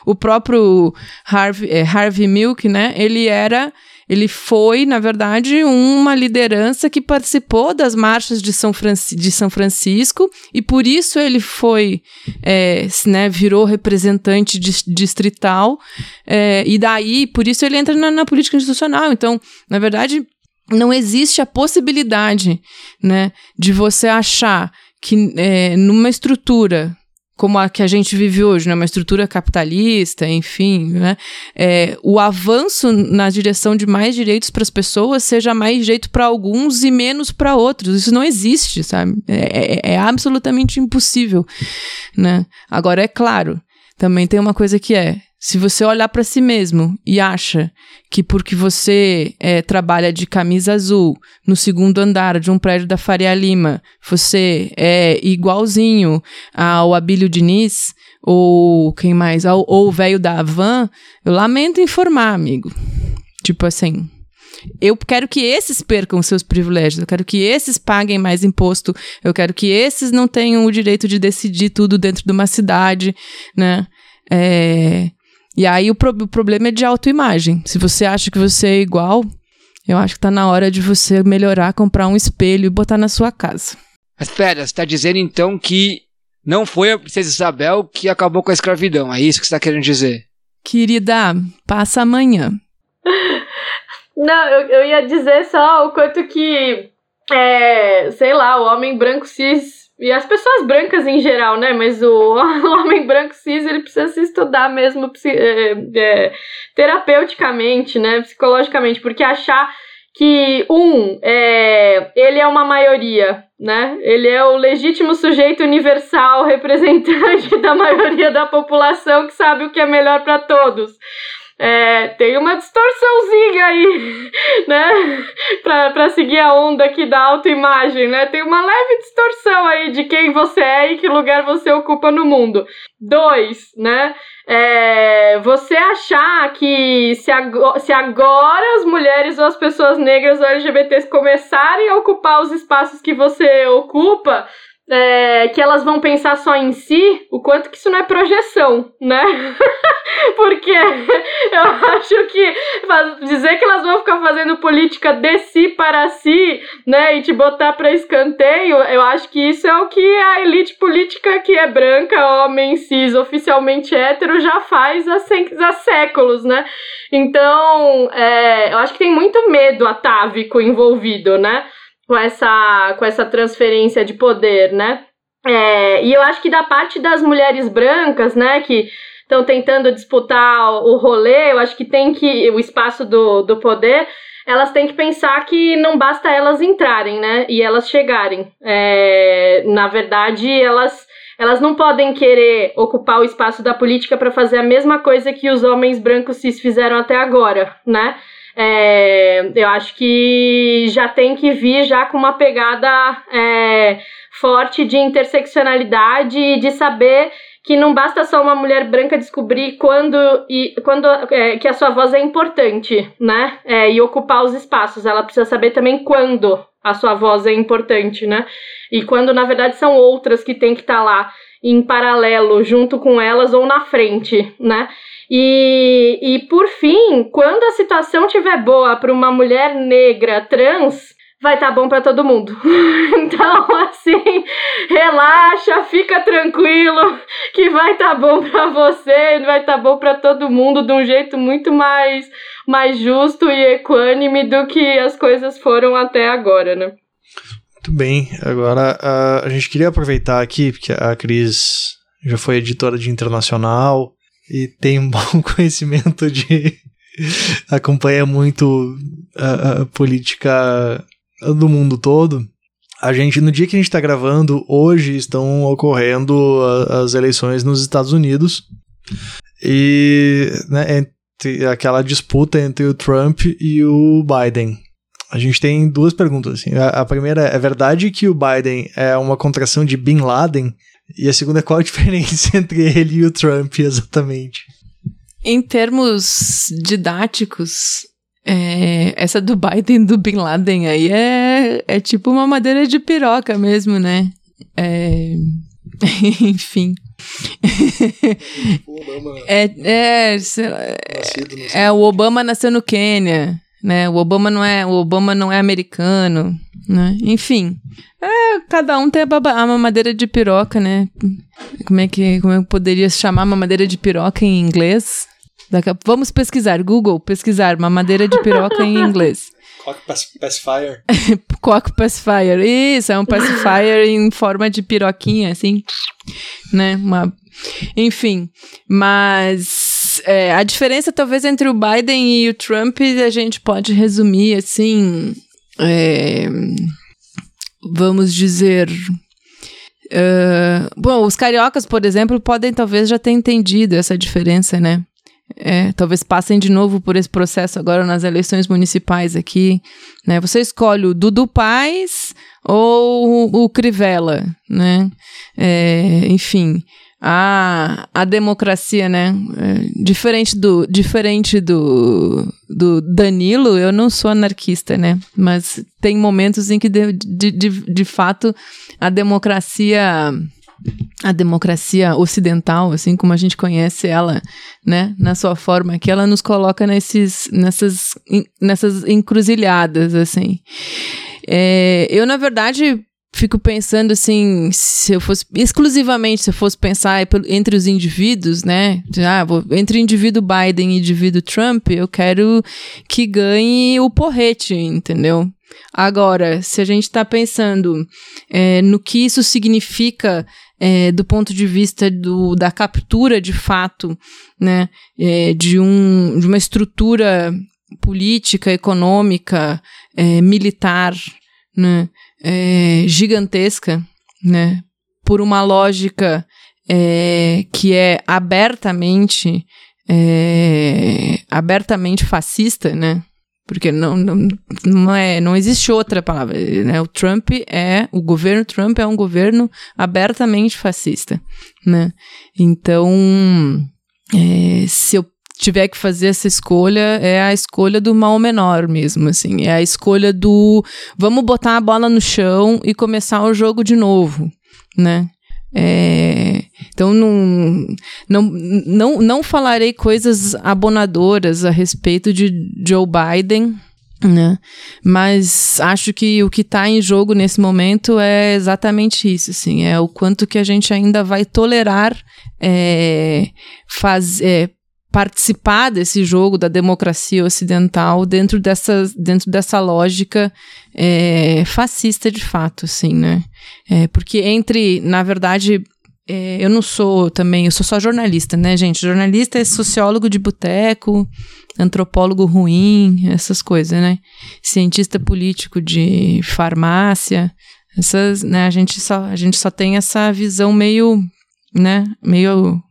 o próprio Harvey, é, Harvey Milk, né, ele era ele foi, na verdade, uma liderança que participou das marchas de São, Franci de São Francisco e por isso ele foi, é, né, virou representante distrital é, e daí, por isso ele entra na, na política institucional. Então, na verdade, não existe a possibilidade, né, de você achar que é, numa estrutura como a que a gente vive hoje, né, uma estrutura capitalista, enfim, né, é, o avanço na direção de mais direitos para as pessoas seja mais direito para alguns e menos para outros. Isso não existe, sabe? É, é, é absolutamente impossível, né? Agora é claro, também tem uma coisa que é se você olhar para si mesmo e acha que porque você é, trabalha de camisa azul no segundo andar de um prédio da Faria Lima, você é igualzinho ao Abílio Diniz, ou quem mais, ou o velho da Havan, eu lamento informar, amigo. Tipo assim, eu quero que esses percam seus privilégios, eu quero que esses paguem mais imposto, eu quero que esses não tenham o direito de decidir tudo dentro de uma cidade, né? É, e aí o, pro o problema é de autoimagem. Se você acha que você é igual, eu acho que tá na hora de você melhorar, comprar um espelho e botar na sua casa. Mas pera, você tá dizendo então que não foi a princesa Isabel que acabou com a escravidão, é isso que você tá querendo dizer? Querida, passa amanhã. Não, eu, eu ia dizer só o quanto que, é, sei lá, o homem branco cis e as pessoas brancas em geral, né? Mas o, homem branco cis, ele precisa se estudar mesmo é, é, terapeuticamente, né? Psicologicamente, porque achar que, um, é, ele é uma maioria, né? Ele é o legítimo sujeito universal, representante da maioria da população que sabe o que é melhor para todos. É, tem uma distorçãozinha aí, né? Pra, pra seguir a onda aqui da autoimagem, né? Tem uma leve distorção aí de quem você é e que lugar você ocupa no mundo. Dois, né? É, você achar que se agora, se agora as mulheres ou as pessoas negras ou LGBTs começarem a ocupar os espaços que você ocupa, é, que elas vão pensar só em si, o quanto que isso não é projeção, né? Porque eu acho que dizer que elas vão ficar fazendo política de si para si, né, e te botar para escanteio, eu acho que isso é o que a elite política que é branca, homem, cis, oficialmente hétero, já faz há, há séculos, né? Então, é, eu acho que tem muito medo atávico envolvido, né? Com essa, com essa transferência de poder, né? É, e eu acho que da parte das mulheres brancas, né, que estão tentando disputar o rolê, eu acho que tem que o espaço do, do poder, elas têm que pensar que não basta elas entrarem, né, e elas chegarem. É, na verdade, elas elas não podem querer ocupar o espaço da política para fazer a mesma coisa que os homens brancos cis fizeram até agora, né? É, eu acho que já tem que vir já com uma pegada é, forte de interseccionalidade e de saber que não basta só uma mulher branca descobrir quando, e, quando é, que a sua voz é importante, né? É, e ocupar os espaços. Ela precisa saber também quando a sua voz é importante, né? E quando, na verdade, são outras que tem que estar tá lá em paralelo, junto com elas ou na frente, né? E, e por fim, quando a situação estiver boa para uma mulher negra trans, vai estar tá bom para todo mundo. então, assim, relaxa, fica tranquilo, que vai estar tá bom para você, vai estar tá bom para todo mundo de um jeito muito mais mais justo e equânime do que as coisas foram até agora, né? Muito bem. Agora, a gente queria aproveitar aqui, porque a Cris já foi editora de internacional e tem um bom conhecimento de. acompanha muito a, a política do mundo todo. A gente, no dia que a gente está gravando, hoje estão ocorrendo a, as eleições nos Estados Unidos. E né, entre aquela disputa entre o Trump e o Biden. A gente tem duas perguntas. Assim. A, primeira é: é verdade que o Biden é uma contração de Bin Laden? E a segunda é qual a diferença entre ele e o Trump exatamente? Em termos didáticos, é, essa do Biden do Bin Laden aí é, é tipo uma madeira de piroca mesmo, né? É, enfim. é, é, lá, é, o Obama nasceu no Quênia né? O Obama não é, o Obama não é americano, né? Enfim, é, cada um tem a, a mamadeira de piroca, né? Como é que como é que poderia se chamar mamadeira de piroca em inglês? Daqui a, vamos pesquisar, Google, pesquisar mamadeira de piroca em inglês. Cock pacifier. Cock pacifier. Isso, é um pacifier em forma de piroquinha, assim, né? Uma enfim, mas é, a diferença talvez entre o Biden e o Trump a gente pode resumir assim. É, vamos dizer. Uh, bom, os cariocas, por exemplo, podem talvez já ter entendido essa diferença, né? É, talvez passem de novo por esse processo agora nas eleições municipais aqui. Né? Você escolhe o Dudu Paz ou o Crivella, né? É, enfim a, a democracia, né? É, diferente do, diferente do, do Danilo, eu não sou anarquista, né? Mas tem momentos em que, de, de, de, de fato, a democracia a democracia ocidental, assim como a gente conhece ela, né, na sua forma, que ela nos coloca nesses, nessas, nessas encruzilhadas, assim. É, eu, na verdade, fico pensando assim, se eu fosse exclusivamente se eu fosse pensar entre os indivíduos, né? Ah, vou, entre indivíduo Biden e indivíduo Trump, eu quero que ganhe o porrete, entendeu? Agora, se a gente está pensando é, no que isso significa é, do ponto de vista do, da captura de fato, né, é, de, um, de uma estrutura política, econômica, é, militar, né, é, gigantesca, né? Por uma lógica é, que é abertamente é, abertamente fascista, né? Porque não, não, não, é, não existe outra palavra. Né? O Trump é. O governo Trump é um governo abertamente fascista. Né? Então, é, se eu tiver que fazer essa escolha, é a escolha do mal menor mesmo, assim. É a escolha do vamos botar a bola no chão e começar o jogo de novo, né? É, então não, não, não, não falarei coisas abonadoras a respeito de Joe Biden, né? Mas acho que o que está em jogo nesse momento é exatamente isso, assim, é o quanto que a gente ainda vai tolerar é, fazer é, participar desse jogo da democracia ocidental dentro dessa, dentro dessa lógica é, fascista de fato, assim, né? É, porque entre, na verdade, é, eu não sou também, eu sou só jornalista, né, gente? Jornalista é sociólogo de boteco, antropólogo ruim, essas coisas, né? Cientista político de farmácia, essas, né? A gente só, a gente só tem essa visão meio, né? Meio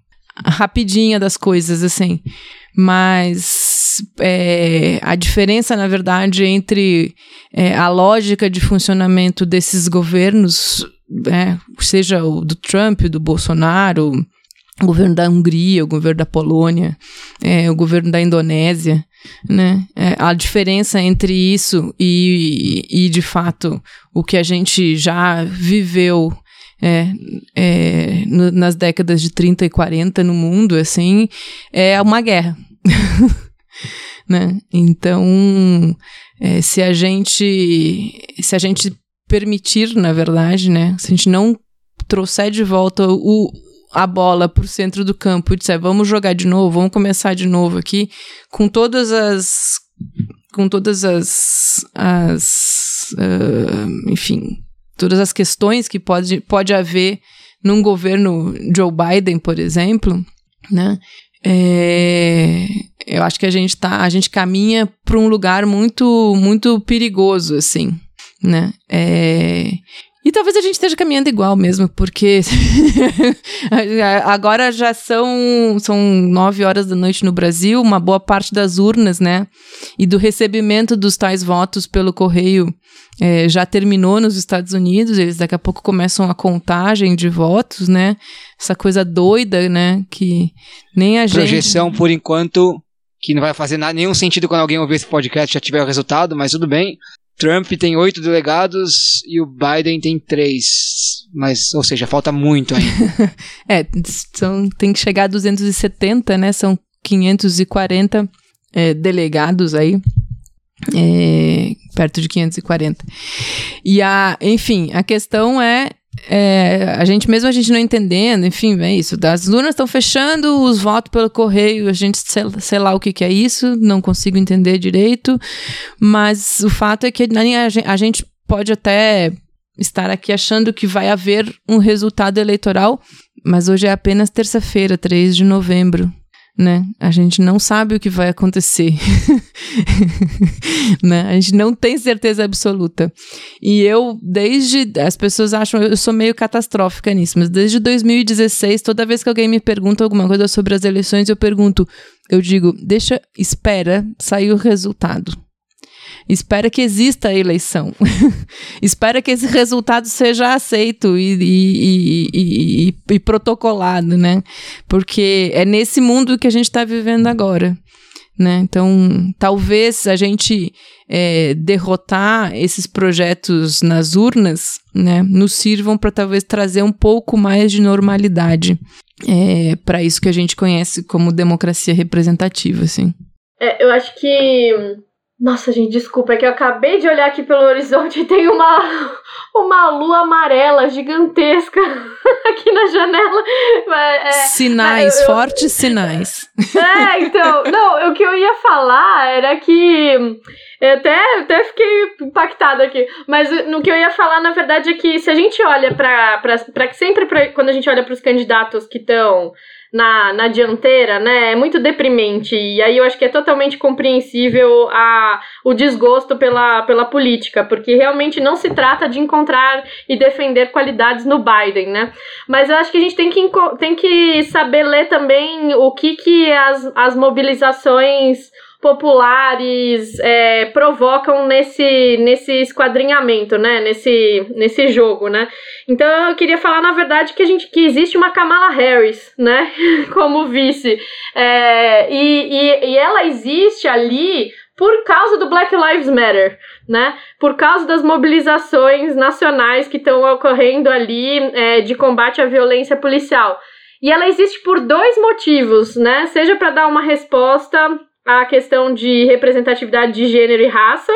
rapidinha das coisas, assim. Mas é, a diferença, na verdade, entre é, a lógica de funcionamento desses governos, é, seja o do Trump, do Bolsonaro, o governo da Hungria, o governo da Polônia, é, o governo da Indonésia, né? É, a diferença entre isso e, e, de fato, o que a gente já viveu é, é, no, nas décadas de 30 e 40 no mundo, assim, é uma guerra. né? Então, é, se a gente se a gente permitir, na verdade, né, se a gente não trouxer de volta o, a bola para o centro do campo e disser vamos jogar de novo, vamos começar de novo aqui, com todas as. com todas as. as uh, enfim, todas as questões que pode, pode haver num governo Joe Biden, por exemplo, né? É, eu acho que a gente tá, a gente caminha para um lugar muito, muito perigoso, assim, né? É, e talvez a gente esteja caminhando igual mesmo, porque agora já são, são nove horas da noite no Brasil, uma boa parte das urnas, né? E do recebimento dos tais votos pelo correio é, já terminou nos Estados Unidos, eles daqui a pouco começam a contagem de votos, né? Essa coisa doida, né? Que nem a Projeção, gente. Projeção, por enquanto, que não vai fazer nada, nenhum sentido quando alguém ouvir esse podcast já tiver o resultado, mas tudo bem. Trump tem oito delegados e o Biden tem três. Mas, ou seja, falta muito ainda. é, são, tem que chegar a 270, né? São 540 é, delegados aí. É, perto de 540. E a, enfim, a questão é é, a gente mesmo a gente não entendendo, enfim, é isso. As urnas estão fechando, os votos pelo correio, a gente sei, sei lá o que, que, é isso, não consigo entender direito. Mas o fato é que a, a gente pode até estar aqui achando que vai haver um resultado eleitoral, mas hoje é apenas terça-feira, 3 de novembro né? A gente não sabe o que vai acontecer. né? A gente não tem certeza absoluta. E eu, desde. As pessoas acham. Eu sou meio catastrófica nisso, mas desde 2016, toda vez que alguém me pergunta alguma coisa sobre as eleições, eu pergunto. Eu digo, deixa, espera sair o resultado espera que exista a eleição, espera que esse resultado seja aceito e, e, e, e, protocolado, né? Porque é nesse mundo que a gente está vivendo agora. Né? Então, talvez a gente é, derrotar esses projetos nas urnas né, nos sirvam para talvez trazer um pouco mais de normalidade é, para isso que a gente conhece como democracia representativa. Assim. É, eu acho que nossa, gente, desculpa, é que eu acabei de olhar aqui pelo horizonte e tem uma, uma lua amarela gigantesca aqui na janela. É, sinais, eu, fortes sinais. É, então, não, o que eu ia falar era que. Eu até, até fiquei impactada aqui. Mas no que eu ia falar, na verdade, é que se a gente olha para. Sempre pra, quando a gente olha para os candidatos que estão na, na dianteira, né? É muito deprimente. E aí eu acho que é totalmente compreensível a, o desgosto pela, pela política, porque realmente não se trata de encontrar e defender qualidades no Biden, né? Mas eu acho que a gente tem que, tem que saber ler também o que, que as, as mobilizações populares é, provocam nesse, nesse esquadrinhamento, né? Nesse, nesse jogo, né? Então eu queria falar, na verdade, que a gente que existe uma Kamala Harris, né? Como vice. É, e, e, e ela existe ali por causa do Black Lives Matter, né? Por causa das mobilizações nacionais que estão ocorrendo ali é, de combate à violência policial. E ela existe por dois motivos, né? Seja para dar uma resposta a questão de representatividade de gênero e raça,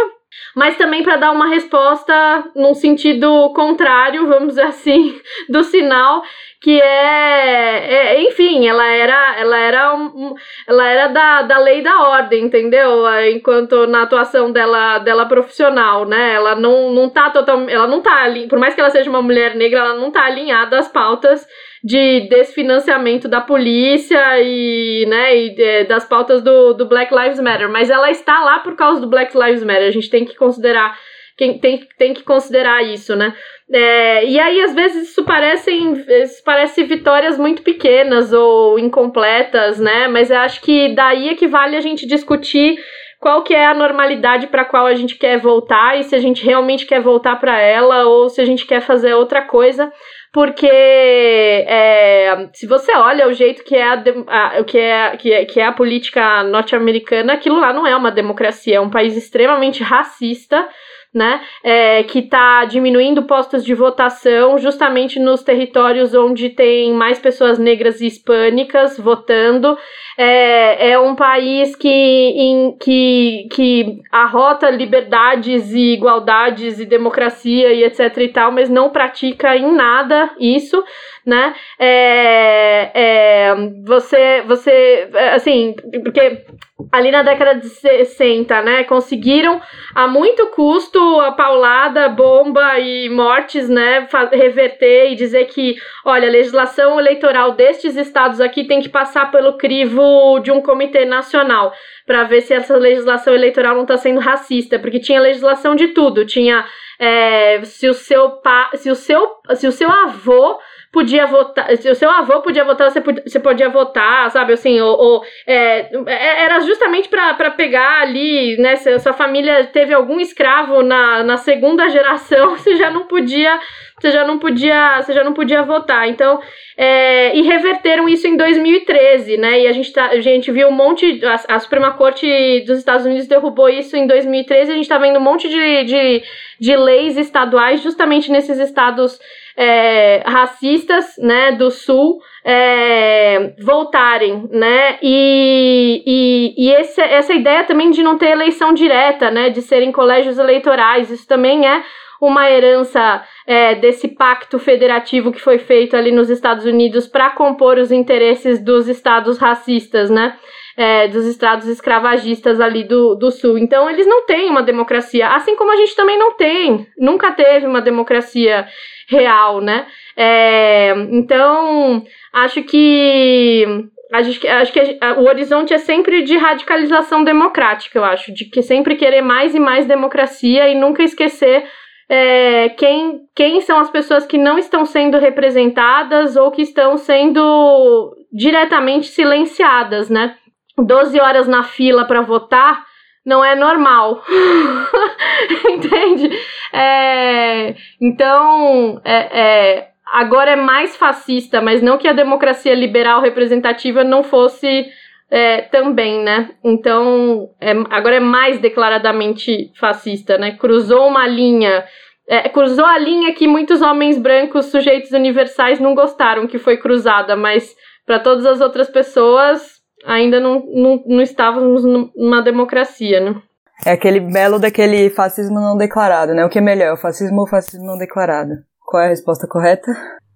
mas também para dar uma resposta num sentido contrário, vamos dizer assim, do sinal que é, é, enfim, ela era ela era um, ela era da, da lei da ordem, entendeu? Enquanto na atuação dela dela profissional, né? Ela não não tá total, ela não tá por mais que ela seja uma mulher negra, ela não tá alinhada às pautas de desfinanciamento da polícia e, né, e é, das pautas do, do Black Lives Matter, mas ela está lá por causa do Black Lives Matter. A gente tem que considerar quem tem, tem que considerar isso, né? É, e aí, às vezes, isso parecem, isso parece vitórias muito pequenas ou incompletas, né? Mas eu acho que daí é que vale a gente discutir qual que é a normalidade para qual a gente quer voltar e se a gente realmente quer voltar para ela ou se a gente quer fazer outra coisa porque é, se você olha o jeito que é a, a, que, é, que, é, que é a política norte-americana, aquilo lá não é uma democracia, é um país extremamente racista, né? É, que está diminuindo postos de votação justamente nos territórios onde tem mais pessoas negras e hispânicas votando. É, é um país que, em, que, que arrota liberdades e igualdades e democracia e etc e tal, mas não pratica em nada isso né? É, é, você, você, assim, porque ali na década de 60, né, conseguiram a muito custo a paulada, bomba e mortes, né, reverter e dizer que, olha, a legislação eleitoral destes estados aqui tem que passar pelo crivo de um comitê nacional para ver se essa legislação eleitoral não está sendo racista, porque tinha legislação de tudo, tinha é, se o seu pa, se o seu se o seu avô podia votar, o seu avô podia votar, você podia, você podia votar, sabe, assim, ou, ou é, é era justamente para pegar ali, né, se a sua família teve algum escravo na, na segunda geração, você já não podia, você já não podia, você já não podia votar, então, é, e reverteram isso em 2013, né, e a gente, tá, a gente viu um monte, a, a Suprema Corte dos Estados Unidos derrubou isso em 2013, a gente tá vendo um monte de, de, de leis estaduais justamente nesses estados é, racistas né, do Sul é, voltarem, né? E, e, e esse, essa ideia também de não ter eleição direta, né? De serem colégios eleitorais, isso também é uma herança é, desse pacto federativo que foi feito ali nos Estados Unidos para compor os interesses dos estados racistas, né? É, dos estados escravagistas ali do, do sul. Então, eles não têm uma democracia, assim como a gente também não tem, nunca teve uma democracia real, né? É, então, acho que acho que, o horizonte é sempre de radicalização democrática, eu acho, de que sempre querer mais e mais democracia e nunca esquecer é, quem, quem são as pessoas que não estão sendo representadas ou que estão sendo diretamente silenciadas, né? 12 horas na fila para votar não é normal. Entende? É, então, é, é, agora é mais fascista, mas não que a democracia liberal representativa não fosse é, também, né? Então, é, agora é mais declaradamente fascista, né? Cruzou uma linha. É, cruzou a linha que muitos homens brancos, sujeitos universais, não gostaram que foi cruzada, mas para todas as outras pessoas ainda não, não, não estávamos numa democracia, né? É aquele belo daquele fascismo não declarado, né? O que é melhor, o fascismo ou o fascismo não declarado? Qual é a resposta correta?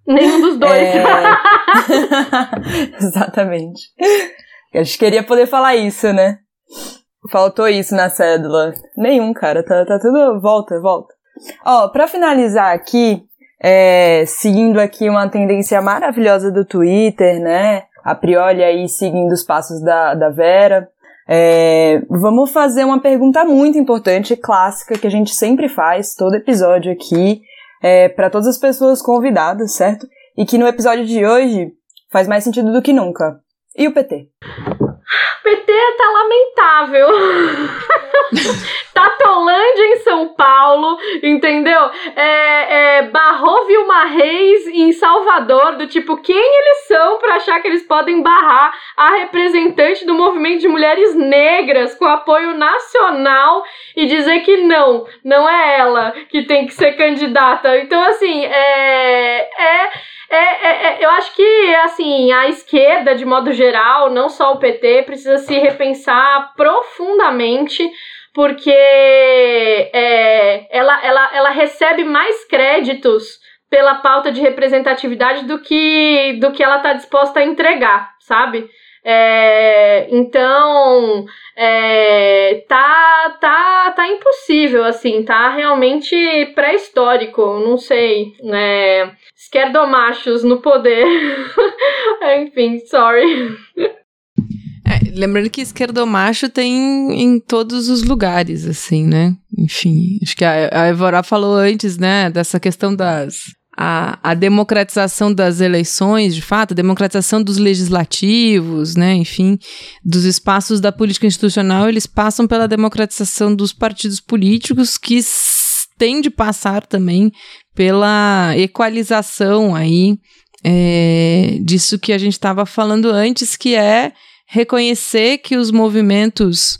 Nenhum dos dois. É... Exatamente. A gente queria poder falar isso, né? Faltou isso na cédula. Nenhum, cara. Tá, tá tudo. Volta, volta. Ó, pra finalizar aqui, é, seguindo aqui uma tendência maravilhosa do Twitter, né? A priori aí seguindo os passos da, da Vera. É, vamos fazer uma pergunta muito importante, clássica, que a gente sempre faz, todo episódio aqui, é, para todas as pessoas convidadas, certo? E que no episódio de hoje faz mais sentido do que nunca. E o PT? PT tá lamentável. Tatolândia em São Paulo, entendeu? É, é, barrou Vilma Reis em Salvador, do tipo, quem eles são para achar que eles podem barrar a representante do movimento de mulheres negras com apoio nacional e dizer que não, não é ela que tem que ser candidata. Então, assim, é. é é, é, é, eu acho que, assim, a esquerda, de modo geral, não só o PT, precisa se repensar profundamente, porque é, ela, ela, ela recebe mais créditos pela pauta de representatividade do que, do que ela está disposta a entregar, sabe? É, então, é, tá, tá, tá impossível, assim, tá realmente pré-histórico, não sei, né? Esquerdomachos no poder. Enfim, sorry. É, lembrando que esquerdomacho tem em todos os lugares, assim, né? Enfim, acho que a, a Evora falou antes, né, dessa questão das a, a, democratização das eleições, de fato, a democratização dos legislativos, né, enfim, dos espaços da política institucional, eles passam pela democratização dos partidos políticos, que tem de passar também pela equalização aí é, disso que a gente estava falando antes, que é reconhecer que os movimentos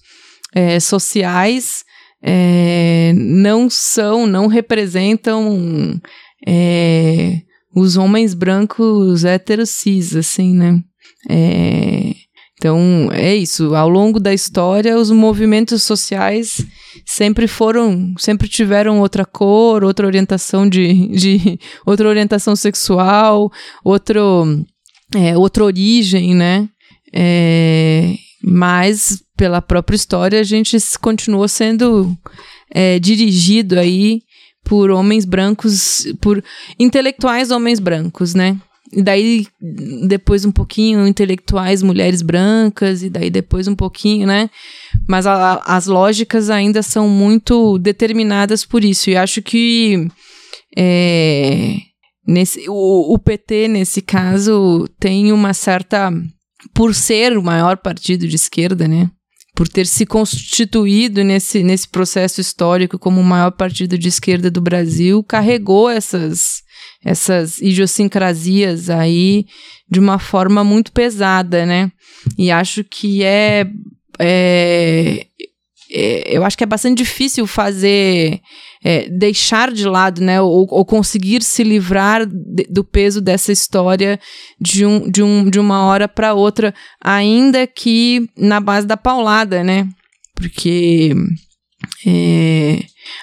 é, sociais é, não são, não representam é, os homens brancos héteros cis, assim, né? É, então, é isso. Ao longo da história, os movimentos sociais sempre foram, sempre tiveram outra cor, outra orientação de, de outra orientação sexual, outro, é, outra origem, né? É, mas pela própria história a gente continuou sendo é, dirigido aí por homens brancos, por intelectuais homens brancos, né? E daí, depois um pouquinho, intelectuais mulheres brancas, e daí depois um pouquinho, né? Mas a, as lógicas ainda são muito determinadas por isso. E acho que é, nesse, o, o PT, nesse caso, tem uma certa. Por ser o maior partido de esquerda, né? Por ter se constituído nesse, nesse processo histórico como o maior partido de esquerda do Brasil, carregou essas, essas idiosincrasias aí de uma forma muito pesada, né? E acho que é, é, é eu acho que é bastante difícil fazer é, deixar de lado, né, ou, ou conseguir se livrar de, do peso dessa história de, um, de, um, de uma hora para outra, ainda que na base da paulada, né? Porque é,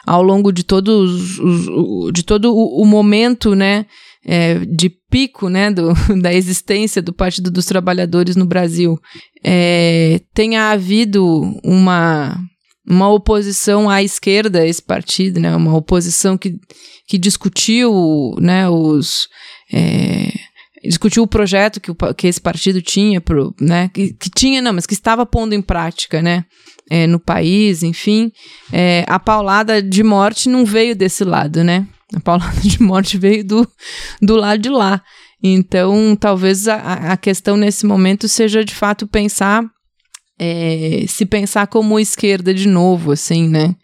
ao longo de todos os, de todo o, o momento, né, é, de pico, né, do, da existência do Partido dos Trabalhadores no Brasil, é, tenha havido uma uma oposição à esquerda esse partido, né, uma oposição que, que discutiu, né, os é, discutiu o projeto que, o, que esse partido tinha, pro, né, que, que tinha, não, mas que estava pondo em prática, né, é, no país, enfim, é, a paulada de morte não veio desse lado, né? A paulada de morte veio do, do lado de lá. Então, talvez a, a questão nesse momento seja de fato pensar é, se pensar como esquerda de novo, assim, né?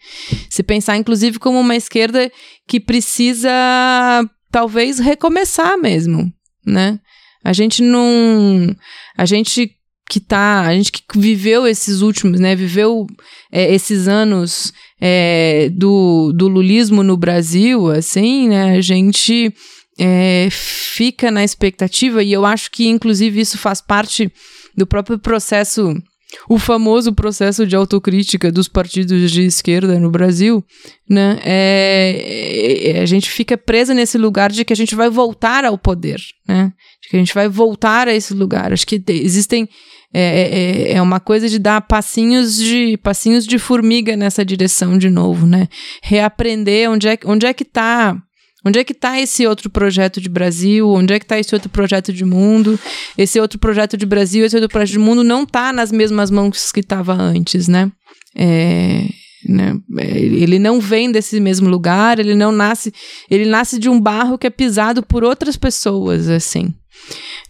Se pensar, inclusive, como uma esquerda que precisa, talvez, recomeçar mesmo, né? A gente não. A gente que tá, a gente que viveu esses últimos, né, viveu é, esses anos é, do, do lulismo no Brasil, assim, né, a gente é, fica na expectativa, e eu acho que, inclusive, isso faz parte do próprio processo o famoso processo de autocrítica dos partidos de esquerda no Brasil, né? É, é, a gente fica presa nesse lugar de que a gente vai voltar ao poder, né? De que a gente vai voltar a esse lugar. Acho que existem é, é, é, é uma coisa de dar passinhos de passinhos de formiga nessa direção de novo, né? Reaprender onde é, onde é que está Onde é que está esse outro projeto de Brasil? Onde é que está esse outro projeto de mundo? Esse outro projeto de Brasil, esse outro projeto de mundo não está nas mesmas mãos que estava antes, né? É, né? É, ele não vem desse mesmo lugar, ele não nasce, ele nasce de um barro que é pisado por outras pessoas, assim.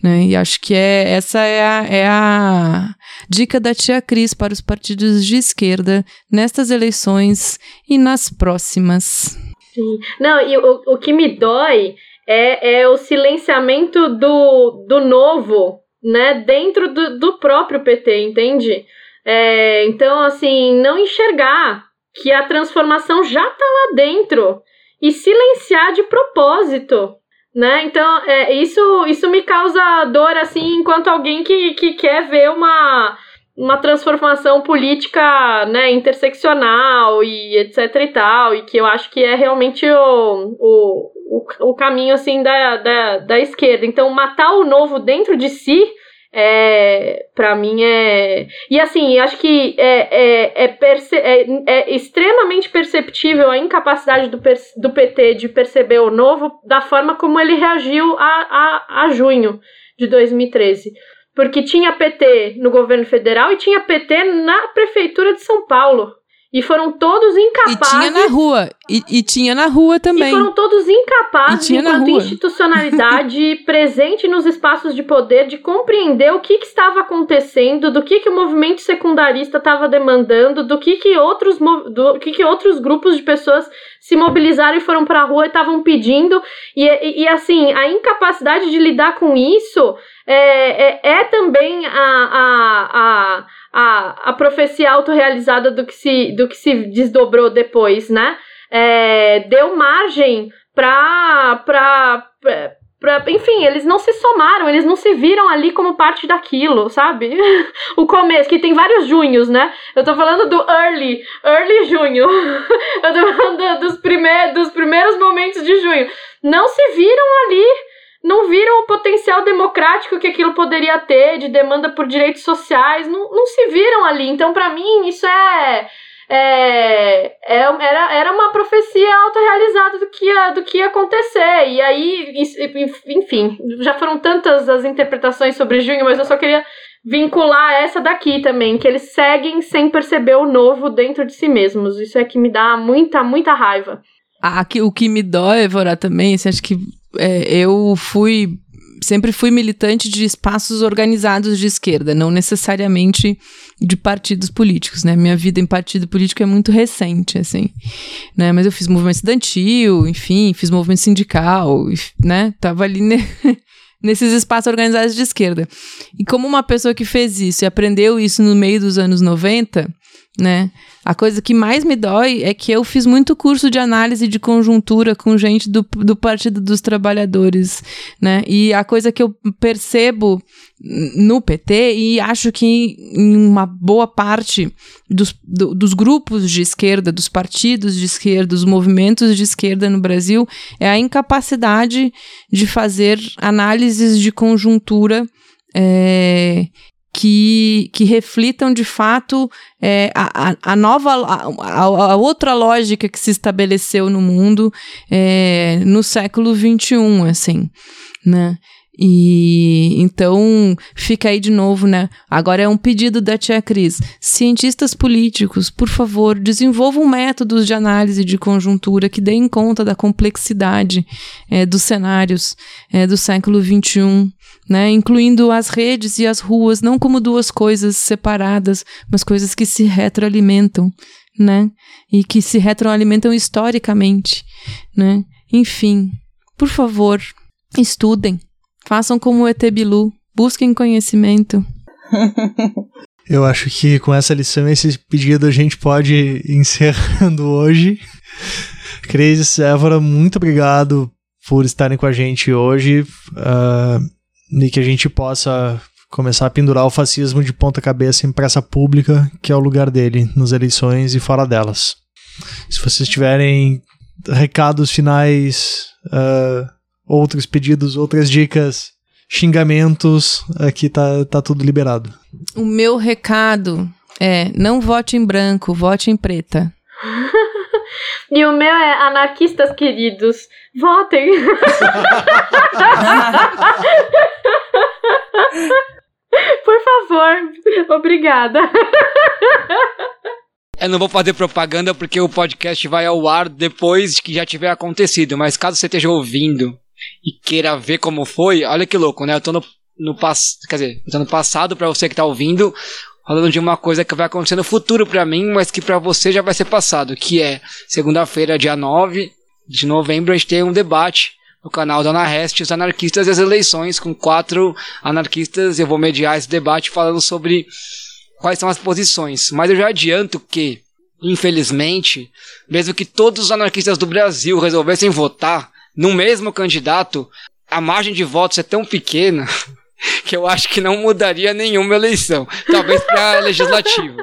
Né? E acho que é, essa é a, é a dica da tia Cris para os partidos de esquerda nestas eleições e nas próximas. Sim. Não, e o, o que me dói é, é o silenciamento do, do novo, né, dentro do, do próprio PT, entende? É, então, assim, não enxergar que a transformação já tá lá dentro e silenciar de propósito, né? Então, é, isso, isso me causa dor, assim, enquanto alguém que, que quer ver uma uma transformação política, né, interseccional e etc e tal, e que eu acho que é realmente o, o, o, caminho, assim, da, da, da esquerda. Então, matar o novo dentro de si, é, para mim é... E, assim, acho que é, é, é, perce, é, é extremamente perceptível a incapacidade do, do PT de perceber o novo da forma como ele reagiu a, a, a junho de 2013 Porque tinha PT no governo federal e tinha PT na prefeitura de São Paulo. E foram todos incapazes. E tinha na rua. E, e tinha na rua também. E foram todos incapazes, enquanto institucionalidade presente nos espaços de poder, de compreender o que, que estava acontecendo, do que, que o movimento secundarista estava demandando, do que, que outros do que, que outros grupos de pessoas se mobilizaram e foram para a rua e estavam pedindo. E, e, e, assim, a incapacidade de lidar com isso é, é, é também a, a, a, a, a profecia autorrealizada do que se, do que se desdobrou depois, né? É, deu margem pra, pra, pra, Enfim, eles não se somaram, eles não se viram ali como parte daquilo, sabe? o começo, que tem vários junhos, né? Eu tô falando do early, early junho. Eu tô falando do- dos, prime dos primeiros momentos de junho. Não se viram ali não viram o potencial democrático que aquilo poderia ter, de demanda por direitos sociais, não, não se viram ali. Então, para mim, isso é. é, é- era, era uma profecia autorrealizada do que, ia, do que ia acontecer. E aí, enfim, já foram tantas as interpretações sobre junho, mas eu só queria vincular essa daqui também, que eles seguem sem perceber o novo dentro de si mesmos. Isso é que me dá muita, muita raiva. Aqui, o que me dói, Evora, também, você acha que é, eu fui. Sempre fui militante de espaços organizados de esquerda, não necessariamente de partidos políticos, né? Minha vida em partido político é muito recente, assim, né? Mas eu fiz movimento estudantil, enfim, fiz movimento sindical, né? Tava ali ne- nesses espaços organizados de esquerda. E como uma pessoa que fez isso e aprendeu isso no meio dos anos 90, né? A coisa que mais me dói é que eu fiz muito curso de análise de conjuntura com gente do, do Partido dos Trabalhadores, né? E a coisa que eu percebo no PT e acho que em uma boa parte dos, do- dos grupos de esquerda, dos partidos de esquerda, dos movimentos de esquerda no Brasil, é a incapacidade de fazer análises de conjuntura é, que, que reflitam de fato é, a, a- nova, a- a outra lógica que se estabeleceu no mundo é, no século XXI, assim, né? E então fica aí de novo, né? Agora é um pedido da tia Cris. Cientistas políticos, por favor, desenvolvam métodos de análise de conjuntura que deem conta da complexidade é, dos cenários é, do século XXI, né? Incluindo as redes e as ruas, não como duas coisas separadas, mas coisas que se retroalimentam, né? E que se retroalimentam historicamente, né? Enfim, por favor, estudem. Façam como o ET Bilu, busquem conhecimento. Eu acho que com essa lição, esse pedido, a gente pode ir encerrando hoje. Cris, Évora, muito obrigado por estarem com a gente hoje ah, e que a gente possa começar a pendurar o fascismo de ponta cabeça em praça pública, que é o lugar dele, nas eleições e fora delas. Se vocês tiverem recados finais, ah, outros pedidos, outras dicas, xingamentos, aqui tá, tá tudo liberado. O meu recado é: não vote em branco, vote em preta. E o meu é anarquistas queridos, votem. Por favor, obrigada. Eu não vou fazer propaganda porque o podcast vai ao ar depois que já tiver acontecido. Mas caso você esteja ouvindo e queira ver como foi, olha que louco, né? Eu tô no, no passado, quer dizer, eu tô no passado pra você que tá ouvindo, falando de uma coisa que vai acontecer no futuro pra mim, mas que pra você já vai ser passado, que é segunda-feira, dia 9 de novembro, a gente tem um debate no canal da Ana Rest, os anarquistas e as eleições, com quatro anarquistas. Eu vou mediar esse debate falando sobre quais são as posições. Mas eu já adianto que, infelizmente, mesmo que todos os anarquistas do Brasil resolvessem votar no mesmo candidato, a margem de votos é tão pequena que eu acho que não mudaria nenhuma eleição. Talvez para legislativo.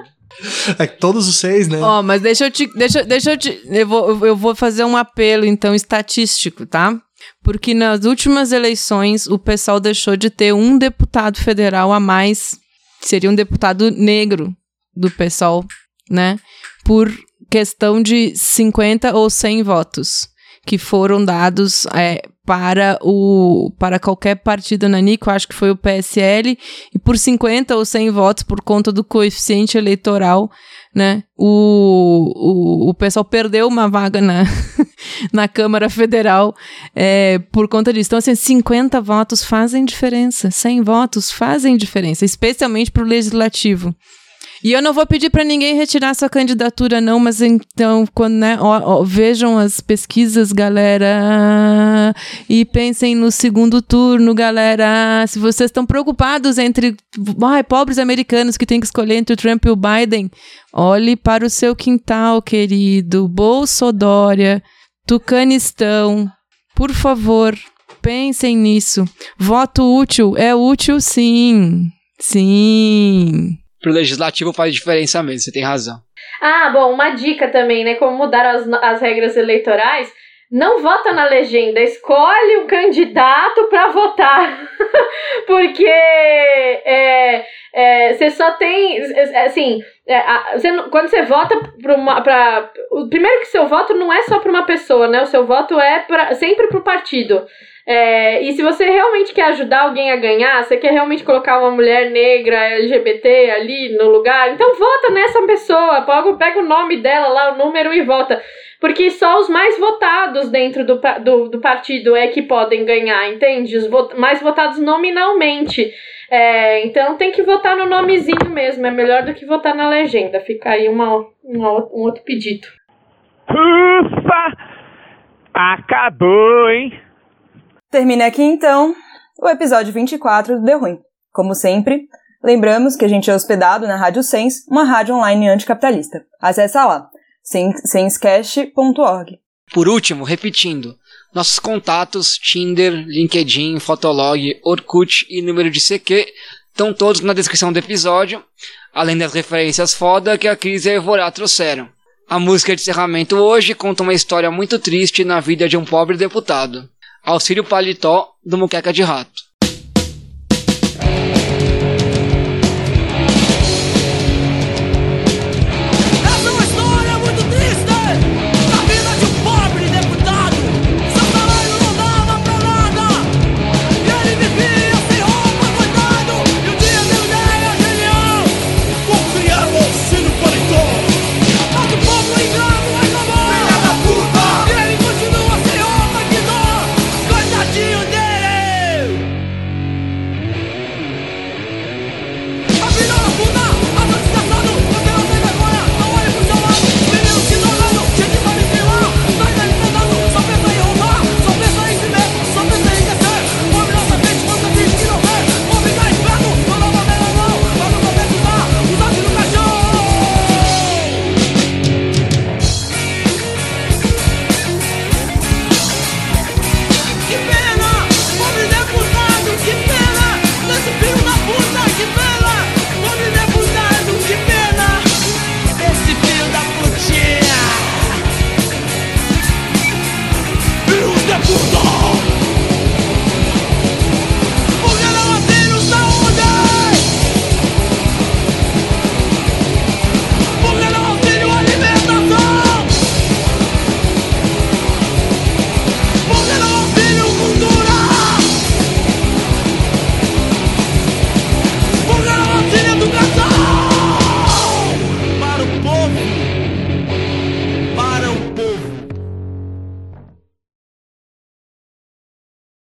É que todos os seis, né? Ó, mas deixa eu te. Deixa, deixa eu te. Eu vou, eu vou fazer um apelo, então, estatístico, tá? Porque nas últimas eleições o pessoal deixou de ter um deputado federal a mais. Seria um deputado negro do pessoal, né? Por questão de 50 ou 100 votos que foram dados é, para o para qualquer partido nanico, acho que foi o PSL, e por 50 ou 100 votos por conta do coeficiente eleitoral, né? O, o, o pessoal perdeu uma vaga na, na Câmara Federal é, por conta disso. Então, assim, 50 votos fazem diferença, 100 votos fazem diferença, especialmente para o legislativo. E eu não vou pedir para ninguém retirar sua candidatura, não, mas então, quando, né, ó, ó, vejam as pesquisas, galera, e pensem no segundo turno, galera. Se vocês estão preocupados entre ai, pobres americanos que têm que escolher entre o Trump e o Biden, olhe para o seu quintal, querido. Bolsodória, Tucanistão, por favor, pensem nisso. Voto útil é útil, sim. Sim pro legislativo faz diferença mesmo, você tem razão. Ah, bom, uma dica também, né? Como mudar as, as regras eleitorais. Não vota na legenda, escolhe um candidato para votar. Porque é, é, você só tem. Assim, é, você, quando você vota para uma. Pra, o primeiro que seu voto não é só para uma pessoa, né? O seu voto é pra, sempre para o partido. É, e se você realmente quer ajudar alguém a ganhar, você quer realmente colocar uma mulher negra, LGBT ali no lugar, então vota nessa pessoa, pega o nome dela lá, o número e vota. Porque só os mais votados dentro do, do, do partido é que podem ganhar, entende? Os vot mais votados nominalmente. É, então tem que votar no nomezinho mesmo, é melhor do que votar na legenda. Fica aí uma, uma um outro pedido. Ufa! Acabou, hein? Termina aqui então o episódio 24 do Deu Ruim. Como sempre, lembramos que a gente é hospedado na Rádio Sens, uma rádio online anticapitalista. Acesse lá, senscast.org. Por último, repetindo, nossos contatos, Tinder, LinkedIn, Fotolog, Orkut e número de CQ estão todos na descrição do episódio, além das referências foda que a Cris e a Evorá trouxeram. A música de encerramento hoje conta uma história muito triste na vida de um pobre deputado. Auxílio Paletó do Muqueca de Rato.